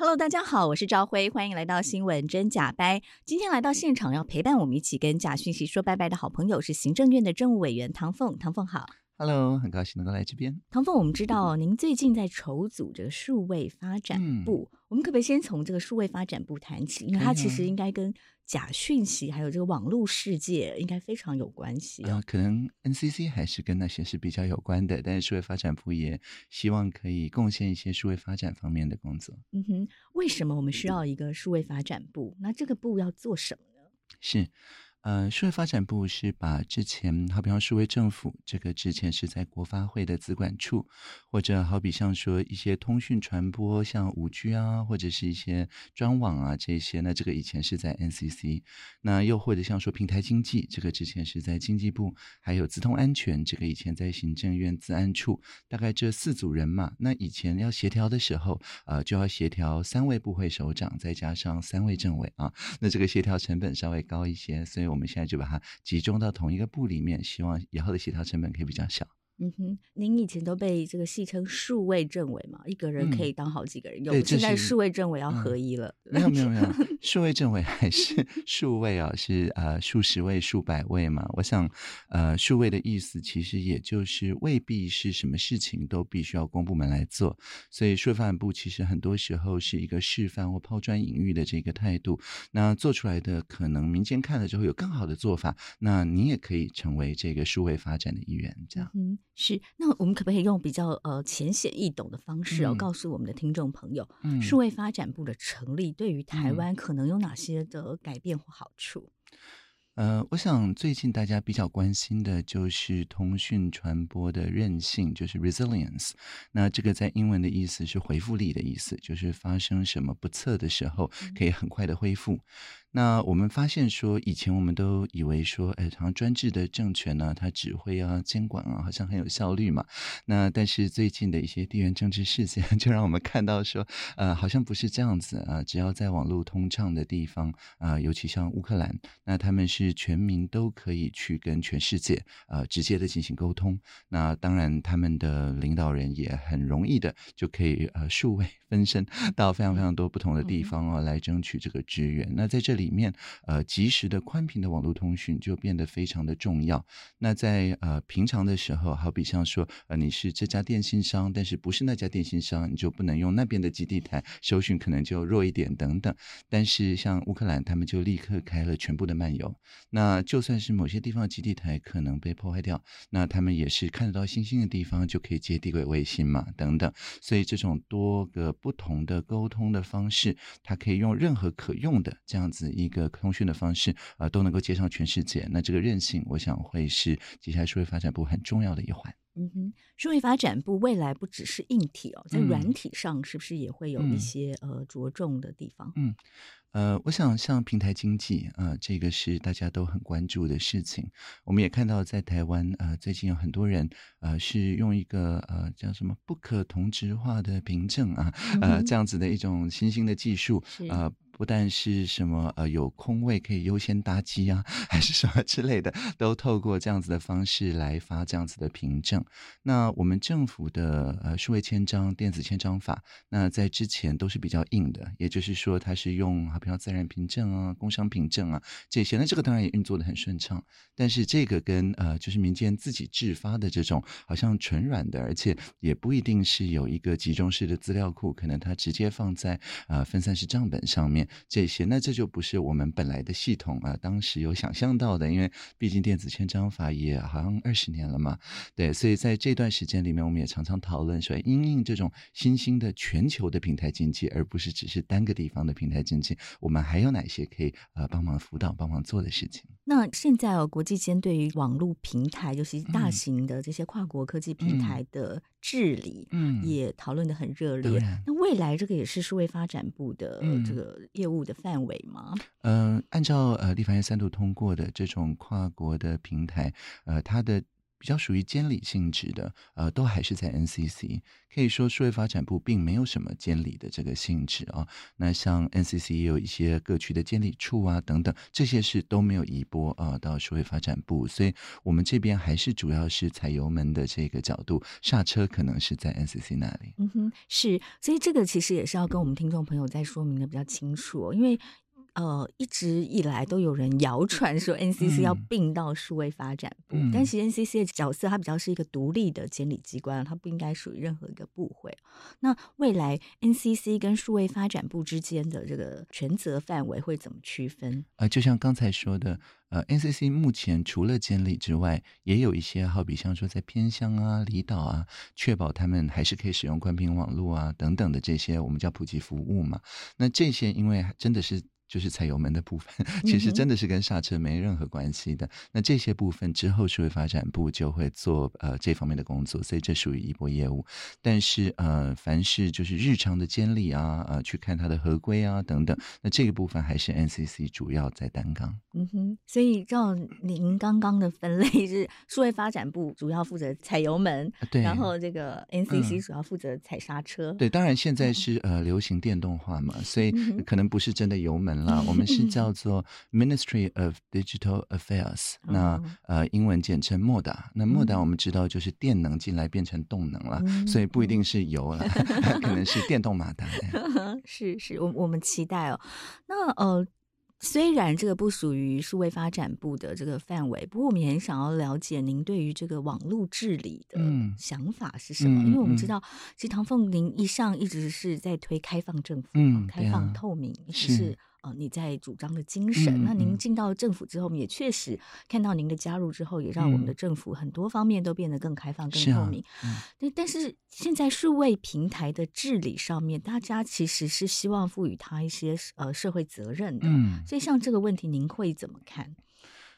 Hello，大家好，我是赵辉，欢迎来到新闻真假掰。今天来到现场要陪伴我们一起跟假讯息说拜拜的好朋友是行政院的政务委员唐凤，唐凤好。Hello，很高兴能够来这边。唐凤，我们知道您最近在筹组这个数位发展部，嗯、我们可不可以先从这个数位发展部谈起？因为它其实应该跟假讯息还有这个网络世界应该非常有关系啊。可能 NCC 还是跟那些是比较有关的，但是数位发展部也希望可以贡献一些数位发展方面的工作。嗯哼，为什么我们需要一个数位发展部？那这个部要做什么呢？是。呃，数位发展部是把之前，好比方数位政府这个之前是在国发会的资管处，或者好比像说一些通讯传播，像五 G 啊，或者是一些专网啊这些，那这个以前是在 NCC，那又或者像说平台经济，这个之前是在经济部，还有资通安全，这个以前在行政院资安处，大概这四组人嘛，那以前要协调的时候，呃，就要协调三位部会首长，再加上三位政委啊，那这个协调成本稍微高一些，所以。我们现在就把它集中到同一个部里面，希望以后的协调成本可以比较小。嗯哼，您以前都被这个戏称数位政委嘛，一个人可以当好几个人用。对、嗯，现在数位政委要合一了。嗯、没有没有没有，数位政委还是数位啊，是呃数十位、数百位嘛。我想，呃，数位的意思其实也就是未必是什么事情都必须要公部门来做，所以数范部其实很多时候是一个示范或抛砖引玉的这个态度。那做出来的可能民间看了之后有更好的做法，那你也可以成为这个数位发展的一员，这样。嗯。是，那我们可不可以用比较呃浅显易懂的方式哦，告诉我们的听众朋友，嗯，数位发展部的成立对于台湾可能有哪些的改变或好处？呃，我想最近大家比较关心的就是通讯传播的韧性，就是 resilience。那这个在英文的意思是回复力的意思，就是发生什么不测的时候，可以很快的恢复。嗯那我们发现说，以前我们都以为说，哎，好像专制的政权呢，它指挥啊、监管啊，好像很有效率嘛。那但是最近的一些地缘政治事件，就让我们看到说，呃，好像不是这样子啊。只要在网络通畅的地方啊，尤其像乌克兰，那他们是全民都可以去跟全世界呃直接的进行沟通。那当然，他们的领导人也很容易的就可以呃数位分身 到非常非常多不同的地方啊，来争取这个支援。那在这里面，呃，及时的宽频的网络通讯就变得非常的重要。那在呃平常的时候，好比像说，呃，你是这家电信商，但是不是那家电信商，你就不能用那边的基地台，收讯可能就弱一点等等。但是像乌克兰，他们就立刻开了全部的漫游。那就算是某些地方的基地台可能被破坏掉，那他们也是看得到星星的地方就可以接地轨卫星嘛，等等。所以这种多个不同的沟通的方式，它可以用任何可用的这样子。一个通讯的方式啊、呃，都能够接上全世界。那这个韧性，我想会是接下来数位发展部很重要的一环。嗯哼，数位发展部未来不只是硬体哦，在软体上是不是也会有一些、嗯、呃着重的地方？嗯。呃，我想像平台经济啊、呃，这个是大家都很关注的事情。我们也看到在台湾，呃，最近有很多人，呃，是用一个呃叫什么不可同质化的凭证啊，呃，这样子的一种新兴的技术，呃，不但是什么呃有空位可以优先搭机啊，还是什么之类的，都透过这样子的方式来发这样子的凭证。那我们政府的呃数位签章、电子签章法，那在之前都是比较硬的，也就是说它是用好比方自然凭证啊、工商凭证啊这些，那这个当然也运作得很顺畅。但是这个跟呃就是民间自己制发的这种好像纯软的，而且也不一定是有一个集中式的资料库，可能它直接放在呃分散式账本上面这些，那这就不是我们本来的系统啊，当时有想象到的，因为毕竟电子签章法也好像二十年了嘛，对，所以在这段时间里面，我们也常常讨论说，因应这种新兴的全球的平台经济，而不是只是单个地方的平台经济，我们还有哪些可以呃帮忙辅导、帮忙做的事情？那现在哦，国际间对于网络平台，尤其是大型的这些跨国科技平台的治理，嗯，也讨论的很热烈。嗯、那未来这个也是数位发展部的这个业务的范围吗？嗯、呃，按照呃立法院三度通过的这种跨国的平台，呃，它的。比较属于监理性质的，呃，都还是在 NCC。可以说，数位发展部并没有什么监理的这个性质啊。那像 NCC 也有一些各区的监理处啊，等等，这些事都没有移拨啊到数位发展部。所以，我们这边还是主要是踩油门的这个角度，刹车可能是在 NCC 那里。嗯哼，是。所以这个其实也是要跟我们听众朋友再说明的比较清楚，因为。呃，一直以来都有人谣传说 NCC 要并到数位发展部，嗯、但其实 NCC 的角色它比较是一个独立的监理机关，它不应该属于任何一个部会。那未来 NCC 跟数位发展部之间的这个权责范围会怎么区分？呃，就像刚才说的，呃，NCC 目前除了监理之外，也有一些好比像说在偏乡啊、离岛啊，确保他们还是可以使用宽频网络啊等等的这些我们叫普及服务嘛。那这些因为真的是。就是踩油门的部分，其实真的是跟刹车没任何关系的。那这些部分之后，数位发展部就会做呃这方面的工作，所以这属于一波业务。但是呃，凡是就是日常的监理啊，呃，去看它的合规啊等等，那这个部分还是 NCC 主要在担纲。嗯哼，所以照您刚刚的分类是，数位发展部主要负责踩油门，对，然后这个 NCC 主要负责踩刹车。嗯、对，当然现在是呃流行电动化嘛，所以可能不是真的油门。了，我们是叫做 Ministry of Digital Affairs，那呃英文简称 MODA。那 MODA 我们知道就是电能进来变成动能了，所以不一定是油了，可能是电动马达。是是，我我们期待哦。那呃，虽然这个不属于数位发展部的这个范围，不过我们也很想要了解您对于这个网络治理的想法是什么？嗯、因为我们知道，其实唐凤您一上一直是在推开放政府，嗯、开放透明，啊、是。呃，你在主张的精神，嗯、那您进到政府之后，也确实看到您的加入之后，也让我们的政府很多方面都变得更开放、更透明。嗯，但但是现在数位平台的治理上面，大家其实是希望赋予他一些呃社会责任的。嗯，所以像这个问题，您会怎么看？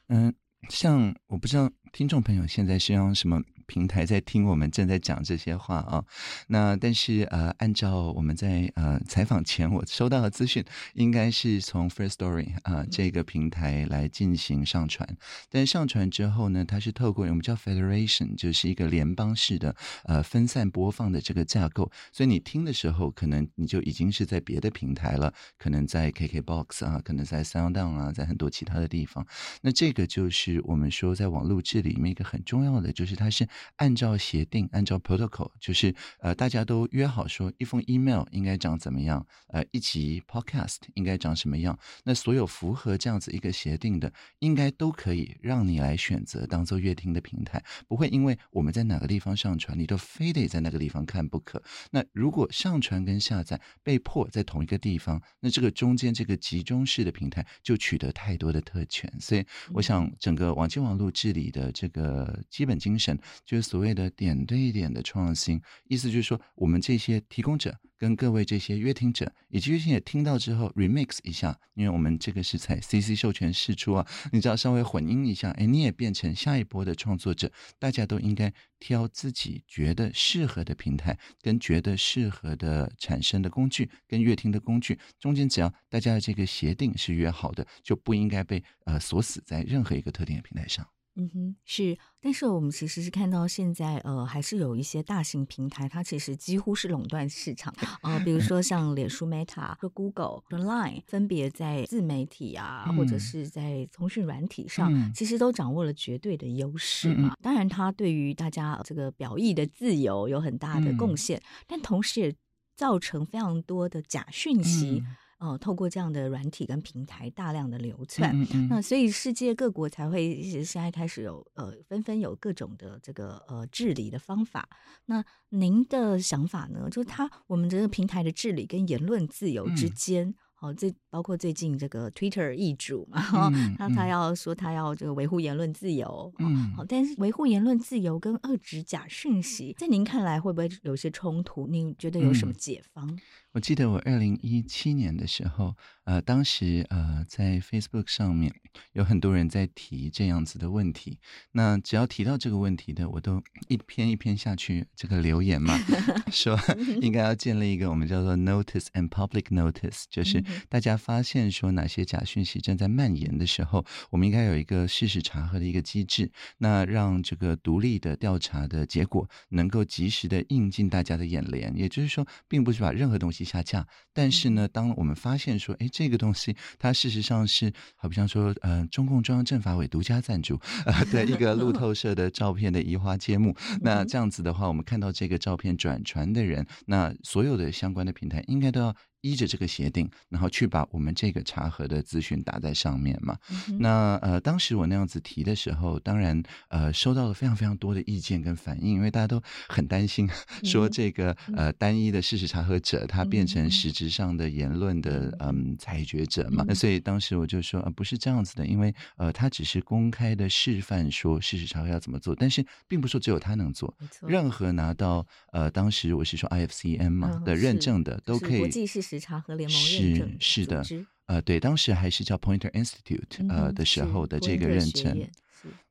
嗯，像我不知道听众朋友现在是用什么。平台在听我们正在讲这些话啊，那但是呃，按照我们在呃采访前我收到的资讯，应该是从 Firstory 啊、呃、这个平台来进行上传，但上传之后呢，它是透过我们叫 Federation，就是一个联邦式的呃分散播放的这个架构，所以你听的时候，可能你就已经是在别的平台了，可能在 KKBOX 啊，可能在 SoundOn 啊，在很多其他的地方。那这个就是我们说在网络治理里面一个很重要的，就是它是。按照协定，按照 protocol，就是呃，大家都约好说，一封 email 应该长怎么样，呃，一集 podcast 应该长什么样。那所有符合这样子一个协定的，应该都可以让你来选择当做阅听的平台，不会因为我们在哪个地方上传，你都非得在那个地方看不可。那如果上传跟下载被迫在同一个地方，那这个中间这个集中式的平台就取得太多的特权。所以，我想整个网际网络治理的这个基本精神。就是所谓的点对点的创新，意思就是说，我们这些提供者跟各位这些阅听者，以及阅听者听到之后 remix 一下，因为我们这个是采 CC 授权释出啊，你只要稍微混音一下，哎，你也变成下一波的创作者，大家都应该挑自己觉得适合的平台，跟觉得适合的产生的工具，跟乐听的工具中间，只要大家的这个协定是约好的，就不应该被呃锁死在任何一个特定的平台上。嗯哼，是，但是我们其实是看到现在，呃，还是有一些大型平台，它其实几乎是垄断市场啊、呃。比如 说像脸书 Meta 和 Google 和 Line，分别在自媒体啊，或者是在通讯软体上，嗯、其实都掌握了绝对的优势嘛。嗯、当然，它对于大家这个表意的自由有很大的贡献，嗯、但同时也造成非常多的假讯息。嗯哦，透过这样的软体跟平台大量的流窜，嗯嗯，那所以世界各国才会现在开始有呃纷纷有各种的这个呃治理的方法。那您的想法呢？就是它我们这个平台的治理跟言论自由之间。嗯好，这包括最近这个 Twitter 易主嘛，嗯、那他要说他要这个维护言论自由，嗯，好，但是维护言论自由跟遏制假讯息，在您看来会不会有些冲突？您觉得有什么解方？嗯、我记得我二零一七年的时候，呃，当时呃在 Facebook 上面有很多人在提这样子的问题，那只要提到这个问题的，我都一篇一篇下去这个留言嘛，说 应该要建立一个我们叫做 Notice and Public Notice，就是。大家发现说哪些假讯息正在蔓延的时候，我们应该有一个事实查核的一个机制，那让这个独立的调查的结果能够及时的映进大家的眼帘。也就是说，并不是把任何东西下架，但是呢，当我们发现说，哎，这个东西它事实上是，好比像说，呃，中共中央政法委独家赞助，呃，对一个路透社的照片的移花接木，那这样子的话，我们看到这个照片转传的人，那所有的相关的平台应该都要。依着这个协定，然后去把我们这个查核的资讯打在上面嘛。嗯、那呃，当时我那样子提的时候，当然呃，收到了非常非常多的意见跟反应，因为大家都很担心，说这个呃单一的事实查核者，他变成实质上的言论的嗯裁决者嘛。那所以当时我就说，呃，不是这样子的，因为呃，他只是公开的示范说事实查核要怎么做，但是并不是说只有他能做，任何拿到呃当时我是说 IFCN 嘛的认证的、嗯、都可以。时查核联盟认证是是的，呃，对，当时还是叫 Pointer Institute 呃的时候的这个认证。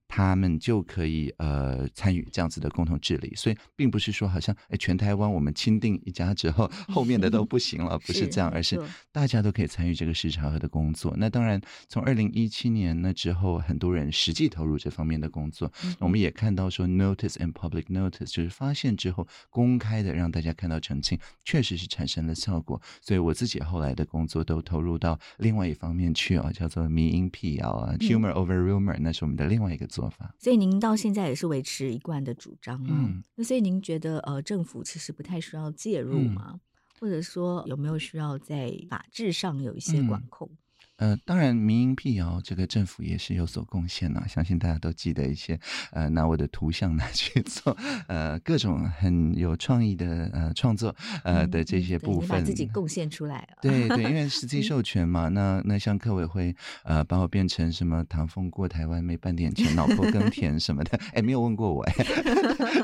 他们就可以呃参与这样子的共同治理，所以并不是说好像哎全台湾我们钦定一家之后，后面的都不行了，不是这样，而是大家都可以参与这个市场和的工作。那当然，从二零一七年那之后，很多人实际投入这方面的工作，我们也看到说 notice and public notice 就是发现之后公开的让大家看到澄清，确实是产生了效果。所以我自己后来的工作都投入到另外一方面去啊，叫做迷因辟谣啊，humor over rumor，那是我们的另外一个做法，所以您到现在也是维持一贯的主张吗？嗯，那所以您觉得呃，政府其实不太需要介入吗？嗯、或者说有没有需要在法制上有一些管控？嗯呃，当然，民营辟谣这个政府也是有所贡献呐。相信大家都记得一些，呃，拿我的图像拿去做，呃，各种很有创意的呃创作，呃的这些部分，嗯、把自己贡献出来了。对对，因为 实际授权嘛，那那像客委会呃把我变成什么唐风过台湾没半点钱，老婆耕田什么的，哎，没有问过我哎。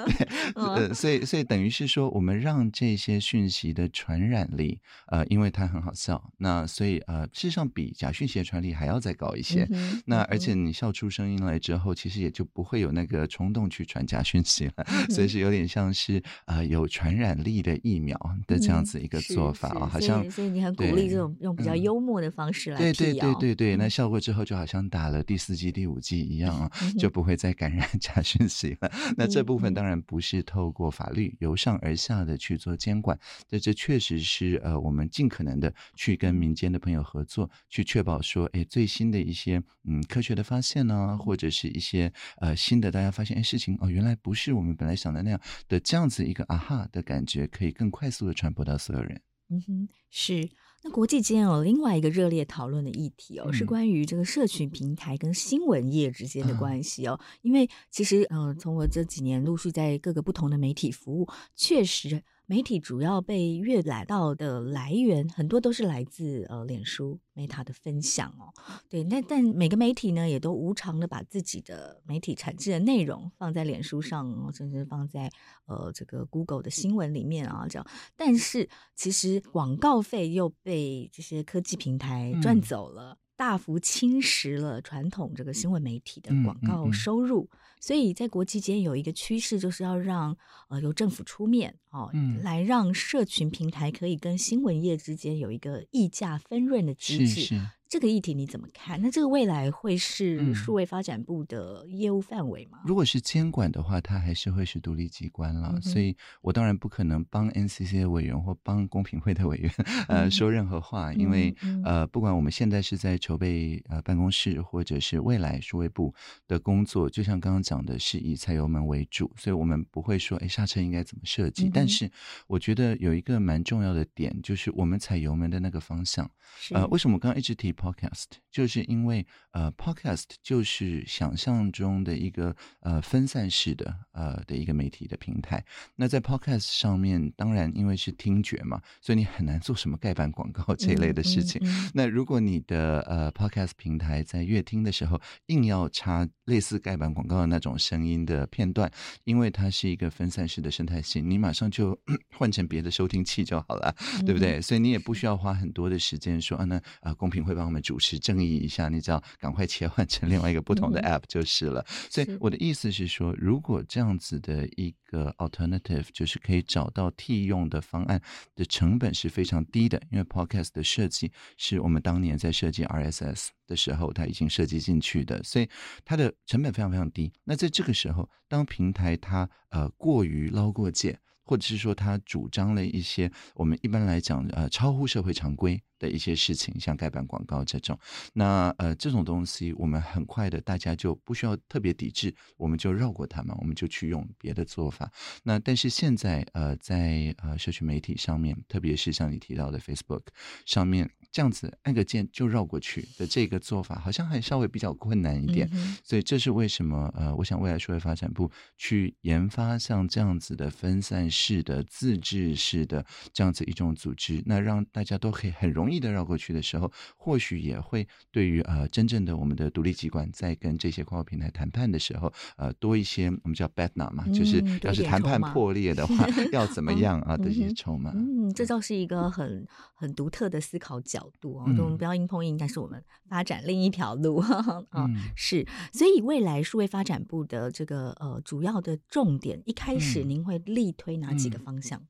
对，呃，所以所以等于是说，我们让这些讯息的传染力，呃，因为它很好笑，那所以呃，事实上比较。假讯息的传力还要再高一些，那而且你笑出声音来之后，其实也就不会有那个冲动去传假讯息了，嗯、所以是有点像是呃有传染力的疫苗的这样子一个做法啊，嗯、好像所以你很鼓励这种用比较幽默的方式来、嗯、对对对对对，那笑过之后就好像打了第四剂第五剂一样啊，就不会再感染假讯息了。嗯、那这部分当然不是透过法律由上而下的去做监管，这这确实是呃我们尽可能的去跟民间的朋友合作去。确保说，哎，最新的一些嗯科学的发现呢、啊，或者是一些呃新的大家发现，哎，事情哦，原来不是我们本来想的那样的这样子一个啊哈的感觉，可以更快速的传播到所有人。嗯哼，是。那国际间有另外一个热烈讨论的议题哦，嗯、是关于这个社群平台跟新闻业之间的关系哦。嗯、因为其实呃，从我这几年陆续在各个不同的媒体服务，确实。媒体主要被阅览到的来源很多都是来自呃脸书 Meta 的分享哦，对，那但每个媒体呢也都无偿的把自己的媒体产制的内容放在脸书上，甚至放在呃这个 Google 的新闻里面啊这样，但是其实广告费又被这些科技平台赚走了。嗯大幅侵蚀了传统这个新闻媒体的广告收入，嗯嗯嗯、所以在国际间有一个趋势，就是要让呃由政府出面哦，嗯、来让社群平台可以跟新闻业之间有一个议价分润的机制。是是这个议题你怎么看？那这个未来会是数位发展部的业务范围吗？嗯、如果是监管的话，它还是会是独立机关了。嗯、所以我当然不可能帮 NCC 的委员或帮公平会的委员呃说任何话，嗯、因为、嗯、呃，不管我们现在是在筹备呃办公室，或者是未来数位部的工作，就像刚刚讲的，是以踩油门为主，所以我们不会说哎刹车应该怎么设计。嗯、但是我觉得有一个蛮重要的点，就是我们踩油门的那个方向。呃，为什么我刚刚一直提 Podcast？就是因为呃，Podcast 就是想象中的一个呃分散式的呃的一个媒体的平台。那在 Podcast 上面，当然因为是听觉嘛，所以你很难做什么盖板广告这一类的事情。嗯嗯嗯、那如果你的呃 Podcast 平台在阅听的时候硬要插类似盖板广告的那种声音的片段，因为它是一个分散式的生态系，你马上就 换成别的收听器就好了，对不对？嗯、所以你也不需要花很多的时间说啊，那啊、呃、公平会帮我们主持正义一下，你只要赶快切换成另外一个不同的 app 就是了。嗯、所以我的意思是说，如果这样子的一个 alternative 就是可以找到替用的方案的成本是非常低的，因为 podcast 的设计是我们当年在设计 RSS 的时候，它已经设计进去的，所以它的成本非常非常低。那在这个时候，当平台它呃过于捞过界，或者是说他主张了一些我们一般来讲呃超乎社会常规的一些事情，像盖板广告这种，那呃这种东西，我们很快的大家就不需要特别抵制，我们就绕过他们，我们就去用别的做法。那但是现在呃在呃社区媒体上面，特别是像你提到的 Facebook 上面。这样子按个键就绕过去的这个做法，好像还稍微比较困难一点，嗯、所以这是为什么？呃，我想未来社会发展部去研发像这样子的分散式的、自治式的这样子一种组织，那让大家都可以很容易的绕过去的时候，或许也会对于呃真正的我们的独立机关在跟这些跨国平台谈判的时候，呃多一些我们叫 b a d n a 嘛，嗯、就是要是谈判破裂的。话，要怎么样啊的一些筹码。嗯，这倒是一个很很独特的思考角度哦，我们不要硬碰硬，但是我们发展另一条路 啊，嗯、是，所以未来数位发展部的这个呃主要的重点，一开始您会力推哪几个方向？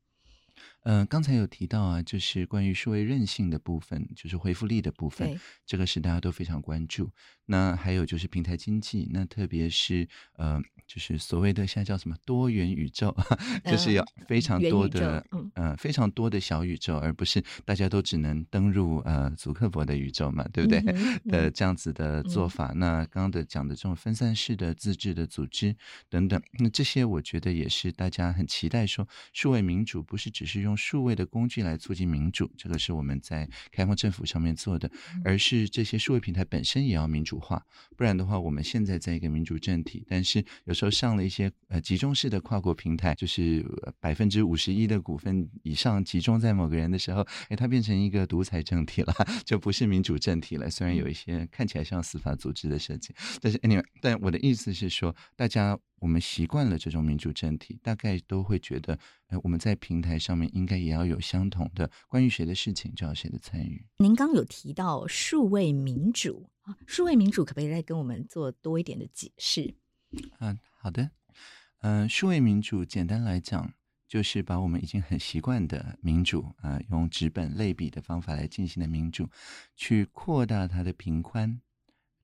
嗯，刚、呃、才有提到啊，就是关于数位韧性的部分，就是回复力的部分，这个是大家都非常关注。那还有就是平台经济，那特别是呃。就是所谓的现在叫什么多元宇宙，就是有非常多的嗯、呃、非常多的小宇宙，而不是大家都只能登入呃祖克伯的宇宙嘛，对不对？嗯嗯、的这样子的做法。嗯、那刚刚的讲的这种分散式的自治的组织等等，那这些我觉得也是大家很期待说，数位民主不是只是用数位的工具来促进民主，这个是我们在开放政府上面做的，而是这些数位平台本身也要民主化，不然的话，我们现在在一个民主政体，但是有。时候上了一些呃集中式的跨国平台，就是百分之五十一的股份以上集中在某个人的时候，哎，它变成一个独裁政体了，就不是民主政体了。虽然有一些看起来像司法组织的设计，但是 anyway，但我的意思是说，大家我们习惯了这种民主政体，大概都会觉得，呃，我们在平台上面应该也要有相同的关于谁的事情就要谁的参与。您刚有提到数位民主啊，数位民主可不可以再跟我们做多一点的解释？啊，好的，嗯、呃，数位民主简单来讲，就是把我们已经很习惯的民主啊、呃，用纸本类比的方法来进行的民主，去扩大它的频宽，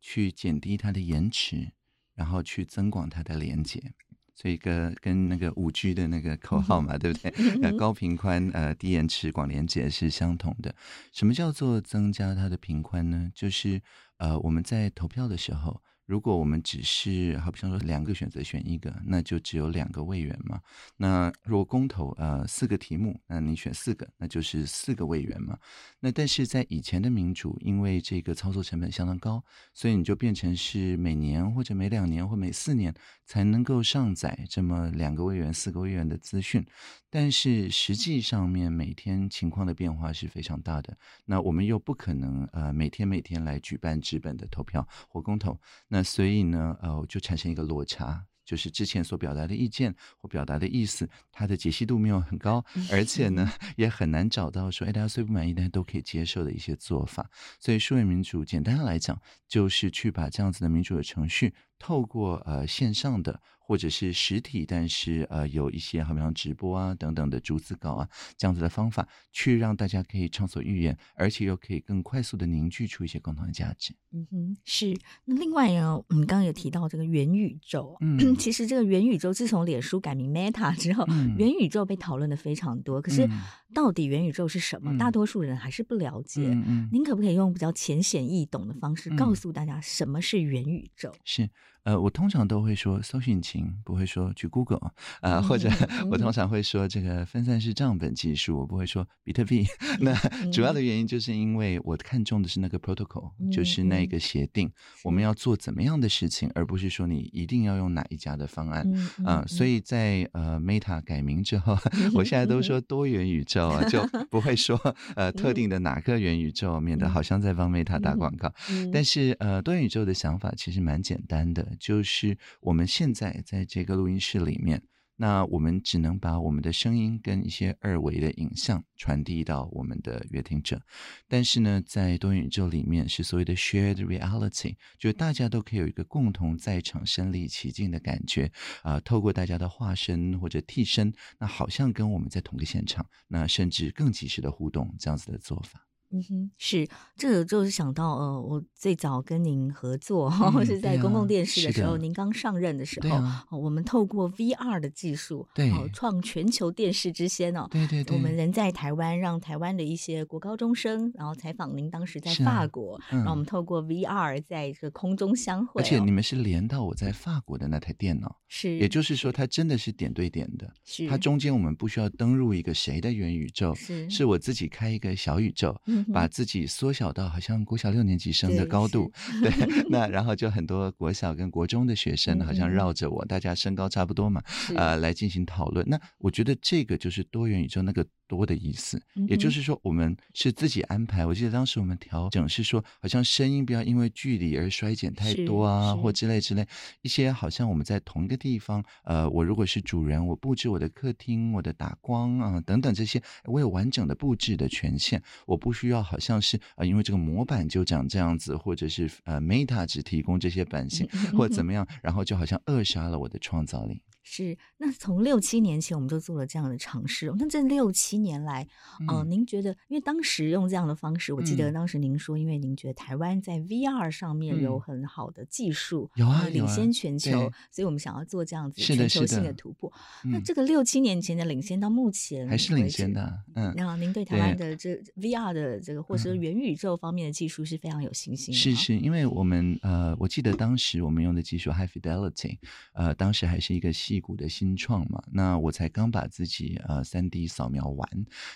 去减低它的延迟，然后去增广它的连接。所以跟跟那个五 G 的那个口号嘛，对不对？呃，高频宽、呃，低延迟、广连接是相同的。什么叫做增加它的频宽呢？就是呃，我们在投票的时候。如果我们只是好比方说两个选择选一个，那就只有两个位元嘛。那如果公投呃四个题目，那你选四个，那就是四个位元嘛。那但是在以前的民主，因为这个操作成本相当高，所以你就变成是每年或者每两年或每四年才能够上载这么两个位元、四个位元的资讯。但是实际上面每天情况的变化是非常大的。那我们又不可能呃每天每天来举办纸本的投票或公投。那所以呢，呃，就产生一个落差，就是之前所表达的意见或表达的意思，它的解析度没有很高，而且呢，也很难找到说，哎，大家虽不满意，但是都可以接受的一些做法。所以，数位民主简单的来讲，就是去把这样子的民主的程序。透过呃线上的。或者是实体，但是呃有一些好像直播啊等等的逐字稿啊这样子的方法，去让大家可以畅所欲言，而且又可以更快速的凝聚出一些共同的价值。嗯哼，是。那另外呢，我们刚刚有提到这个元宇宙，嗯，其实这个元宇宙自从脸书改名 Meta 之后，嗯、元宇宙被讨论的非常多。可是到底元宇宙是什么？嗯、大多数人还是不了解。嗯嗯、您可不可以用比较浅显易懂的方式告诉大家什么是元宇宙？嗯、是。呃，我通常都会说搜寻引擎，不会说去 Google 啊、呃，或者 我通常会说这个分散式账本技术，我不会说比特币。那主要的原因就是因为我看中的是那个 protocol，就是那个协定，我们要做怎么样的事情，而不是说你一定要用哪一家的方案啊、呃。所以在呃 Meta 改名之后，我现在都说多元宇宙啊，就不会说呃特定的哪个元宇宙，免得好像在帮 Meta 打广告。但是呃多元宇宙的想法其实蛮简单的。就是我们现在在这个录音室里面，那我们只能把我们的声音跟一些二维的影像传递到我们的乐听者。但是呢，在多元宇宙里面是所谓的 shared reality，就是大家都可以有一个共同在场身临其境的感觉啊、透过大家的化身或者替身，那好像跟我们在同个现场，那甚至更及时的互动这样子的做法。嗯哼，是这个就是想到呃，我最早跟您合作，或、嗯、是在公共电视的时候，您刚上任的时候，啊、我们透过 VR 的技术，对，创全球电视之先哦。对对对，我们人在台湾，让台湾的一些国高中生，然后采访您当时在法国，啊嗯、然后我们透过 VR 在这个空中相会、哦，而且你们是连到我在法国的那台电脑，是，也就是说，它真的是点对点的，是，它中间我们不需要登入一个谁的元宇宙，是，是我自己开一个小宇宙，嗯、把自己。缩小到好像国小六年级生的高度，对，对，那然后就很多国小跟国中的学生好像绕着我，大家身高差不多嘛，呃，来进行讨论。那我觉得这个就是多元宇宙那个多的意思，也就是说我们是自己安排。我记得当时我们调整是说，好像声音不要因为距离而衰减太多啊，或之类之类一些，好像我们在同一个地方，呃，我如果是主人，我布置我的客厅，我的打光啊等等这些，我有完整的布置的权限，我不需要好像是。啊，因为这个模板就长这样子，或者是呃，Meta 只提供这些版型，或者怎么样，然后就好像扼杀了我的创造力。是，那从六七年前我们就做了这样的尝试。那这六七年来，嗯、呃，您觉得，因为当时用这样的方式，我记得当时您说，因为您觉得台湾在 VR 上面有很好的技术，有啊，领先全球，所以我们想要做这样子全球性的突破。那这个六七年前的领先到目前还是领先的，嗯。那您对台湾的这 VR 的这个，或者说元宇宙方面的技术是非常有信心的。是是，因为我们呃，我记得当时我们用的技术 High Fidelity，呃，当时还是一个矽谷的新创嘛，那我才刚把自己呃三 D 扫描完，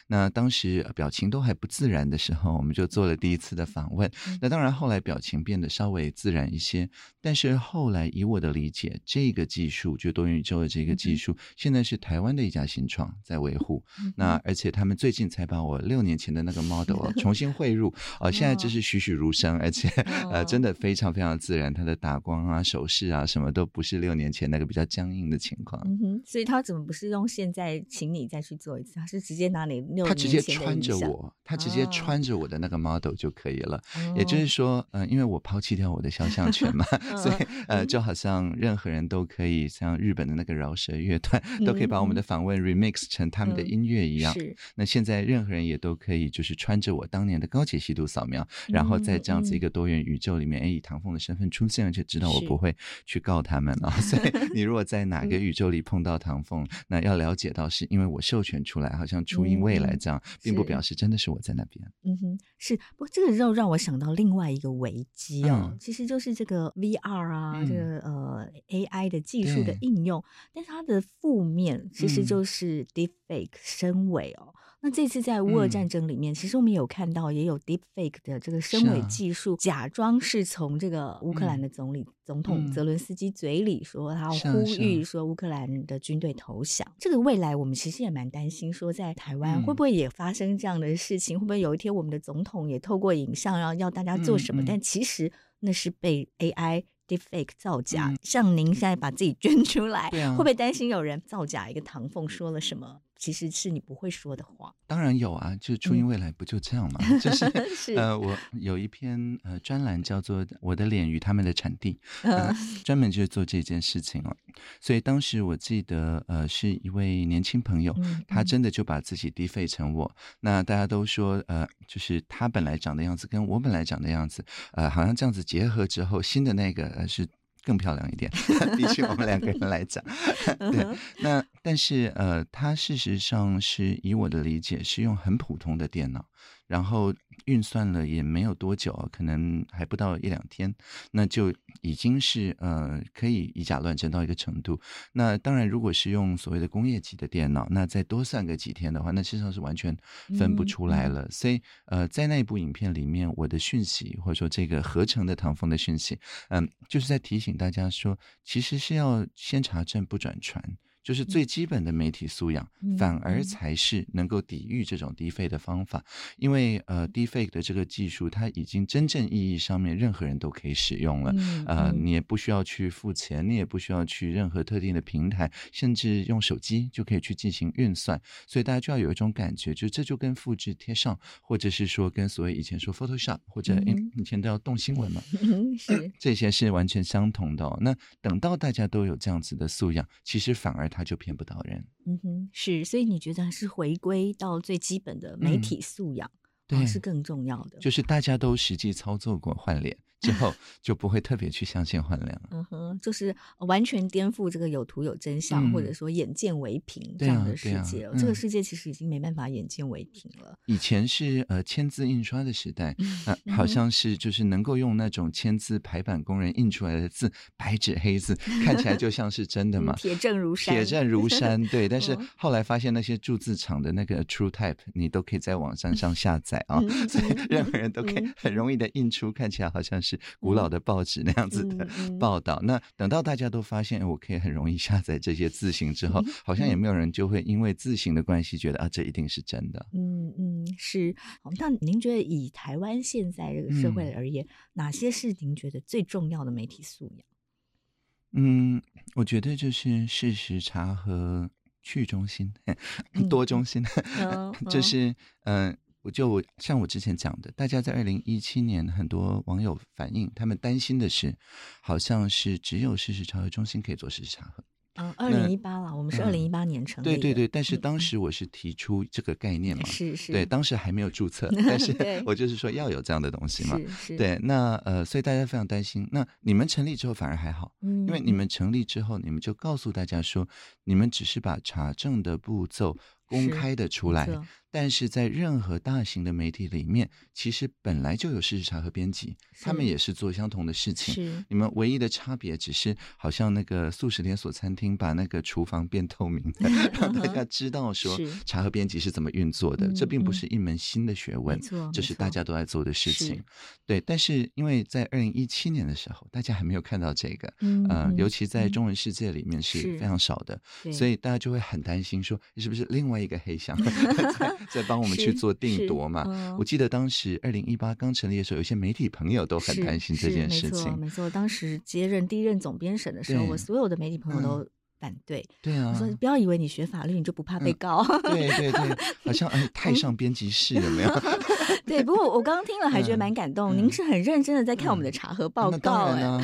那当时表情都还不自然的时候，我们就做了第一次的访问。那当然后来表情变得稍微自然一些，但是后来以我的理解，这个技术就多元宇宙的这个技术，现在是台湾的一家新创在维护。那而且他们最近才把我六年前的那个 model 重新汇入，呃，现在就是栩栩如生，而且呃真的非常非常自然，它的打光啊、手势啊什么都不是六年前那个比较僵硬的情况。嗯哼，所以他怎么不是用现在请你再去做一次？他是直接拿你六他直接穿着我，他直接穿着我的那个 model 就可以了。哦、也就是说，嗯、呃，因为我抛弃掉我的肖像权嘛，哦、所以呃，就好像任何人都可以像日本的那个饶舌乐团，嗯、都可以把我们的访问 remix 成他们的音乐一样。嗯、是。那现在任何人也都可以，就是穿着我当年的高解析度扫描，嗯、然后在这样子一个多元宇宙里面，哎、嗯，以唐凤的身份出现，而且知道我不会去告他们了。是所以 你如果在哪个宇宙里碰到唐凤，那要了解到是因为我授权出来，好像初音未来这样，嗯、并不表示真的是我在那边。嗯哼，是。不过这个又让我想到另外一个危机哦，嗯、其实就是这个 VR 啊，嗯、这个呃 AI 的技术的应用，但是它的负面其实就是 Deepfake 深伪哦。那这次在乌俄战争里面，嗯、其实我们有看到也有 Deepfake 的这个声伪技术，啊、假装是从这个乌克兰的总理、嗯、总统泽伦斯基嘴里说他呼吁说乌克兰的军队投降。这个未来我们其实也蛮担心，说在台湾会不会也发生这样的事情？嗯、会不会有一天我们的总统也透过影像要要大家做什么？但其实那是被 AI。Deepfake 造假，嗯、像您现在把自己 捐出来，啊、会不会担心有人造假一个唐凤说了什么其实是你不会说的话。当然有啊，就初音未来不就这样吗？嗯、就是，是呃，我有一篇呃专栏叫做《我的脸与他们的产地 》，呃，专门就是做这件事情了。所以当时我记得，呃，是一位年轻朋友，嗯、他真的就把自己 deepfake 成我。那大家都说，呃，就是他本来长的样子跟我本来长的样子，呃，好像这样子结合之后，新的那个呃是。更漂亮一点，比起我们两个人来讲，对。那但是呃，他事实上是以我的理解是用很普通的电脑。然后运算了也没有多久，可能还不到一两天，那就已经是呃可以以假乱真到一个程度。那当然，如果是用所谓的工业级的电脑，那再多算个几天的话，那事实上是完全分不出来了。嗯、所以呃，在那部影片里面，我的讯息或者说这个合成的唐风的讯息，嗯、呃，就是在提醒大家说，其实是要先查证不转传。就是最基本的媒体素养，反而才是能够抵御这种 deepfake 的方法。因为呃，deepfake 的这个技术，它已经真正意义上面任何人都可以使用了。呃，你也不需要去付钱，你也不需要去任何特定的平台，甚至用手机就可以去进行运算。所以大家就要有一种感觉，就这就跟复制贴上，或者是说跟所谓以前说 Photoshop 或者以前都要动新闻嘛，是这些是完全相同的哦。那等到大家都有这样子的素养，其实反而。他就骗不到人，嗯哼，是，所以你觉得是回归到最基本的媒体素养，嗯、对，是更重要的，就是大家都实际操作过换脸。之后就不会特别去相信换脸了。嗯哼，就是完全颠覆这个有图有真相，嗯、或者说眼见为凭这样的世界。啊啊嗯、这个世界其实已经没办法眼见为凭了。以前是呃签字印刷的时代，那、呃、好像是就是能够用那种签字排版工人印出来的字，白纸黑字，看起来就像是真的嘛，铁证如山，铁证如山。对，但是后来发现那些铸字厂的那个 True Type，你都可以在网站上下载啊，所以任何人都可以很容易的印出看起来好像是。古老的报纸那样子的报道，那等到大家都发现我可以很容易下载这些字形之后，好像也没有人就会因为字形的关系觉得啊，这一定是真的。嗯嗯，是。那您觉得以台湾现在这个社会而言，哪些是您觉得最重要的媒体素养？嗯，我觉得就是事实查核、去中心、多中心，就是嗯。我就像我之前讲的，大家在二零一七年很多网友反映，他们担心的是，好像是只有事实查核中心可以做事实查核。嗯，二零一八了，我们是二零一八年成立的。对对对，但是当时我是提出这个概念嘛，是是。对，当时还没有注册，但是我就是说要有这样的东西嘛。是是。对，那呃，所以大家非常担心。那你们成立之后反而还好，因为你们成立之后，你们就告诉大家说，你们只是把查证的步骤公开的出来。但是在任何大型的媒体里面，其实本来就有事实查核编辑，他们也是做相同的事情。你们唯一的差别，只是好像那个素食连锁餐厅把那个厨房变透明的，让大家知道 说查核编辑是怎么运作的。这并不是一门新的学问，这是大家都在做的事情。对，但是因为在二零一七年的时候，大家还没有看到这个，嗯，尤其在中文世界里面是非常少的，所以大家就会很担心说，是不是另外一个黑箱？在帮我们去做定夺嘛？我记得当时二零一八刚成立的时候，有些媒体朋友都很担心这件事情。没错，没错。当时接任第一任总编审的时候，我所有的媒体朋友都反对。对啊，我说不要以为你学法律你就不怕被告。对对对，好像哎，太上编辑室有没有？对，不过我刚刚听了还觉得蛮感动。您是很认真的在看我们的查核报告，哎，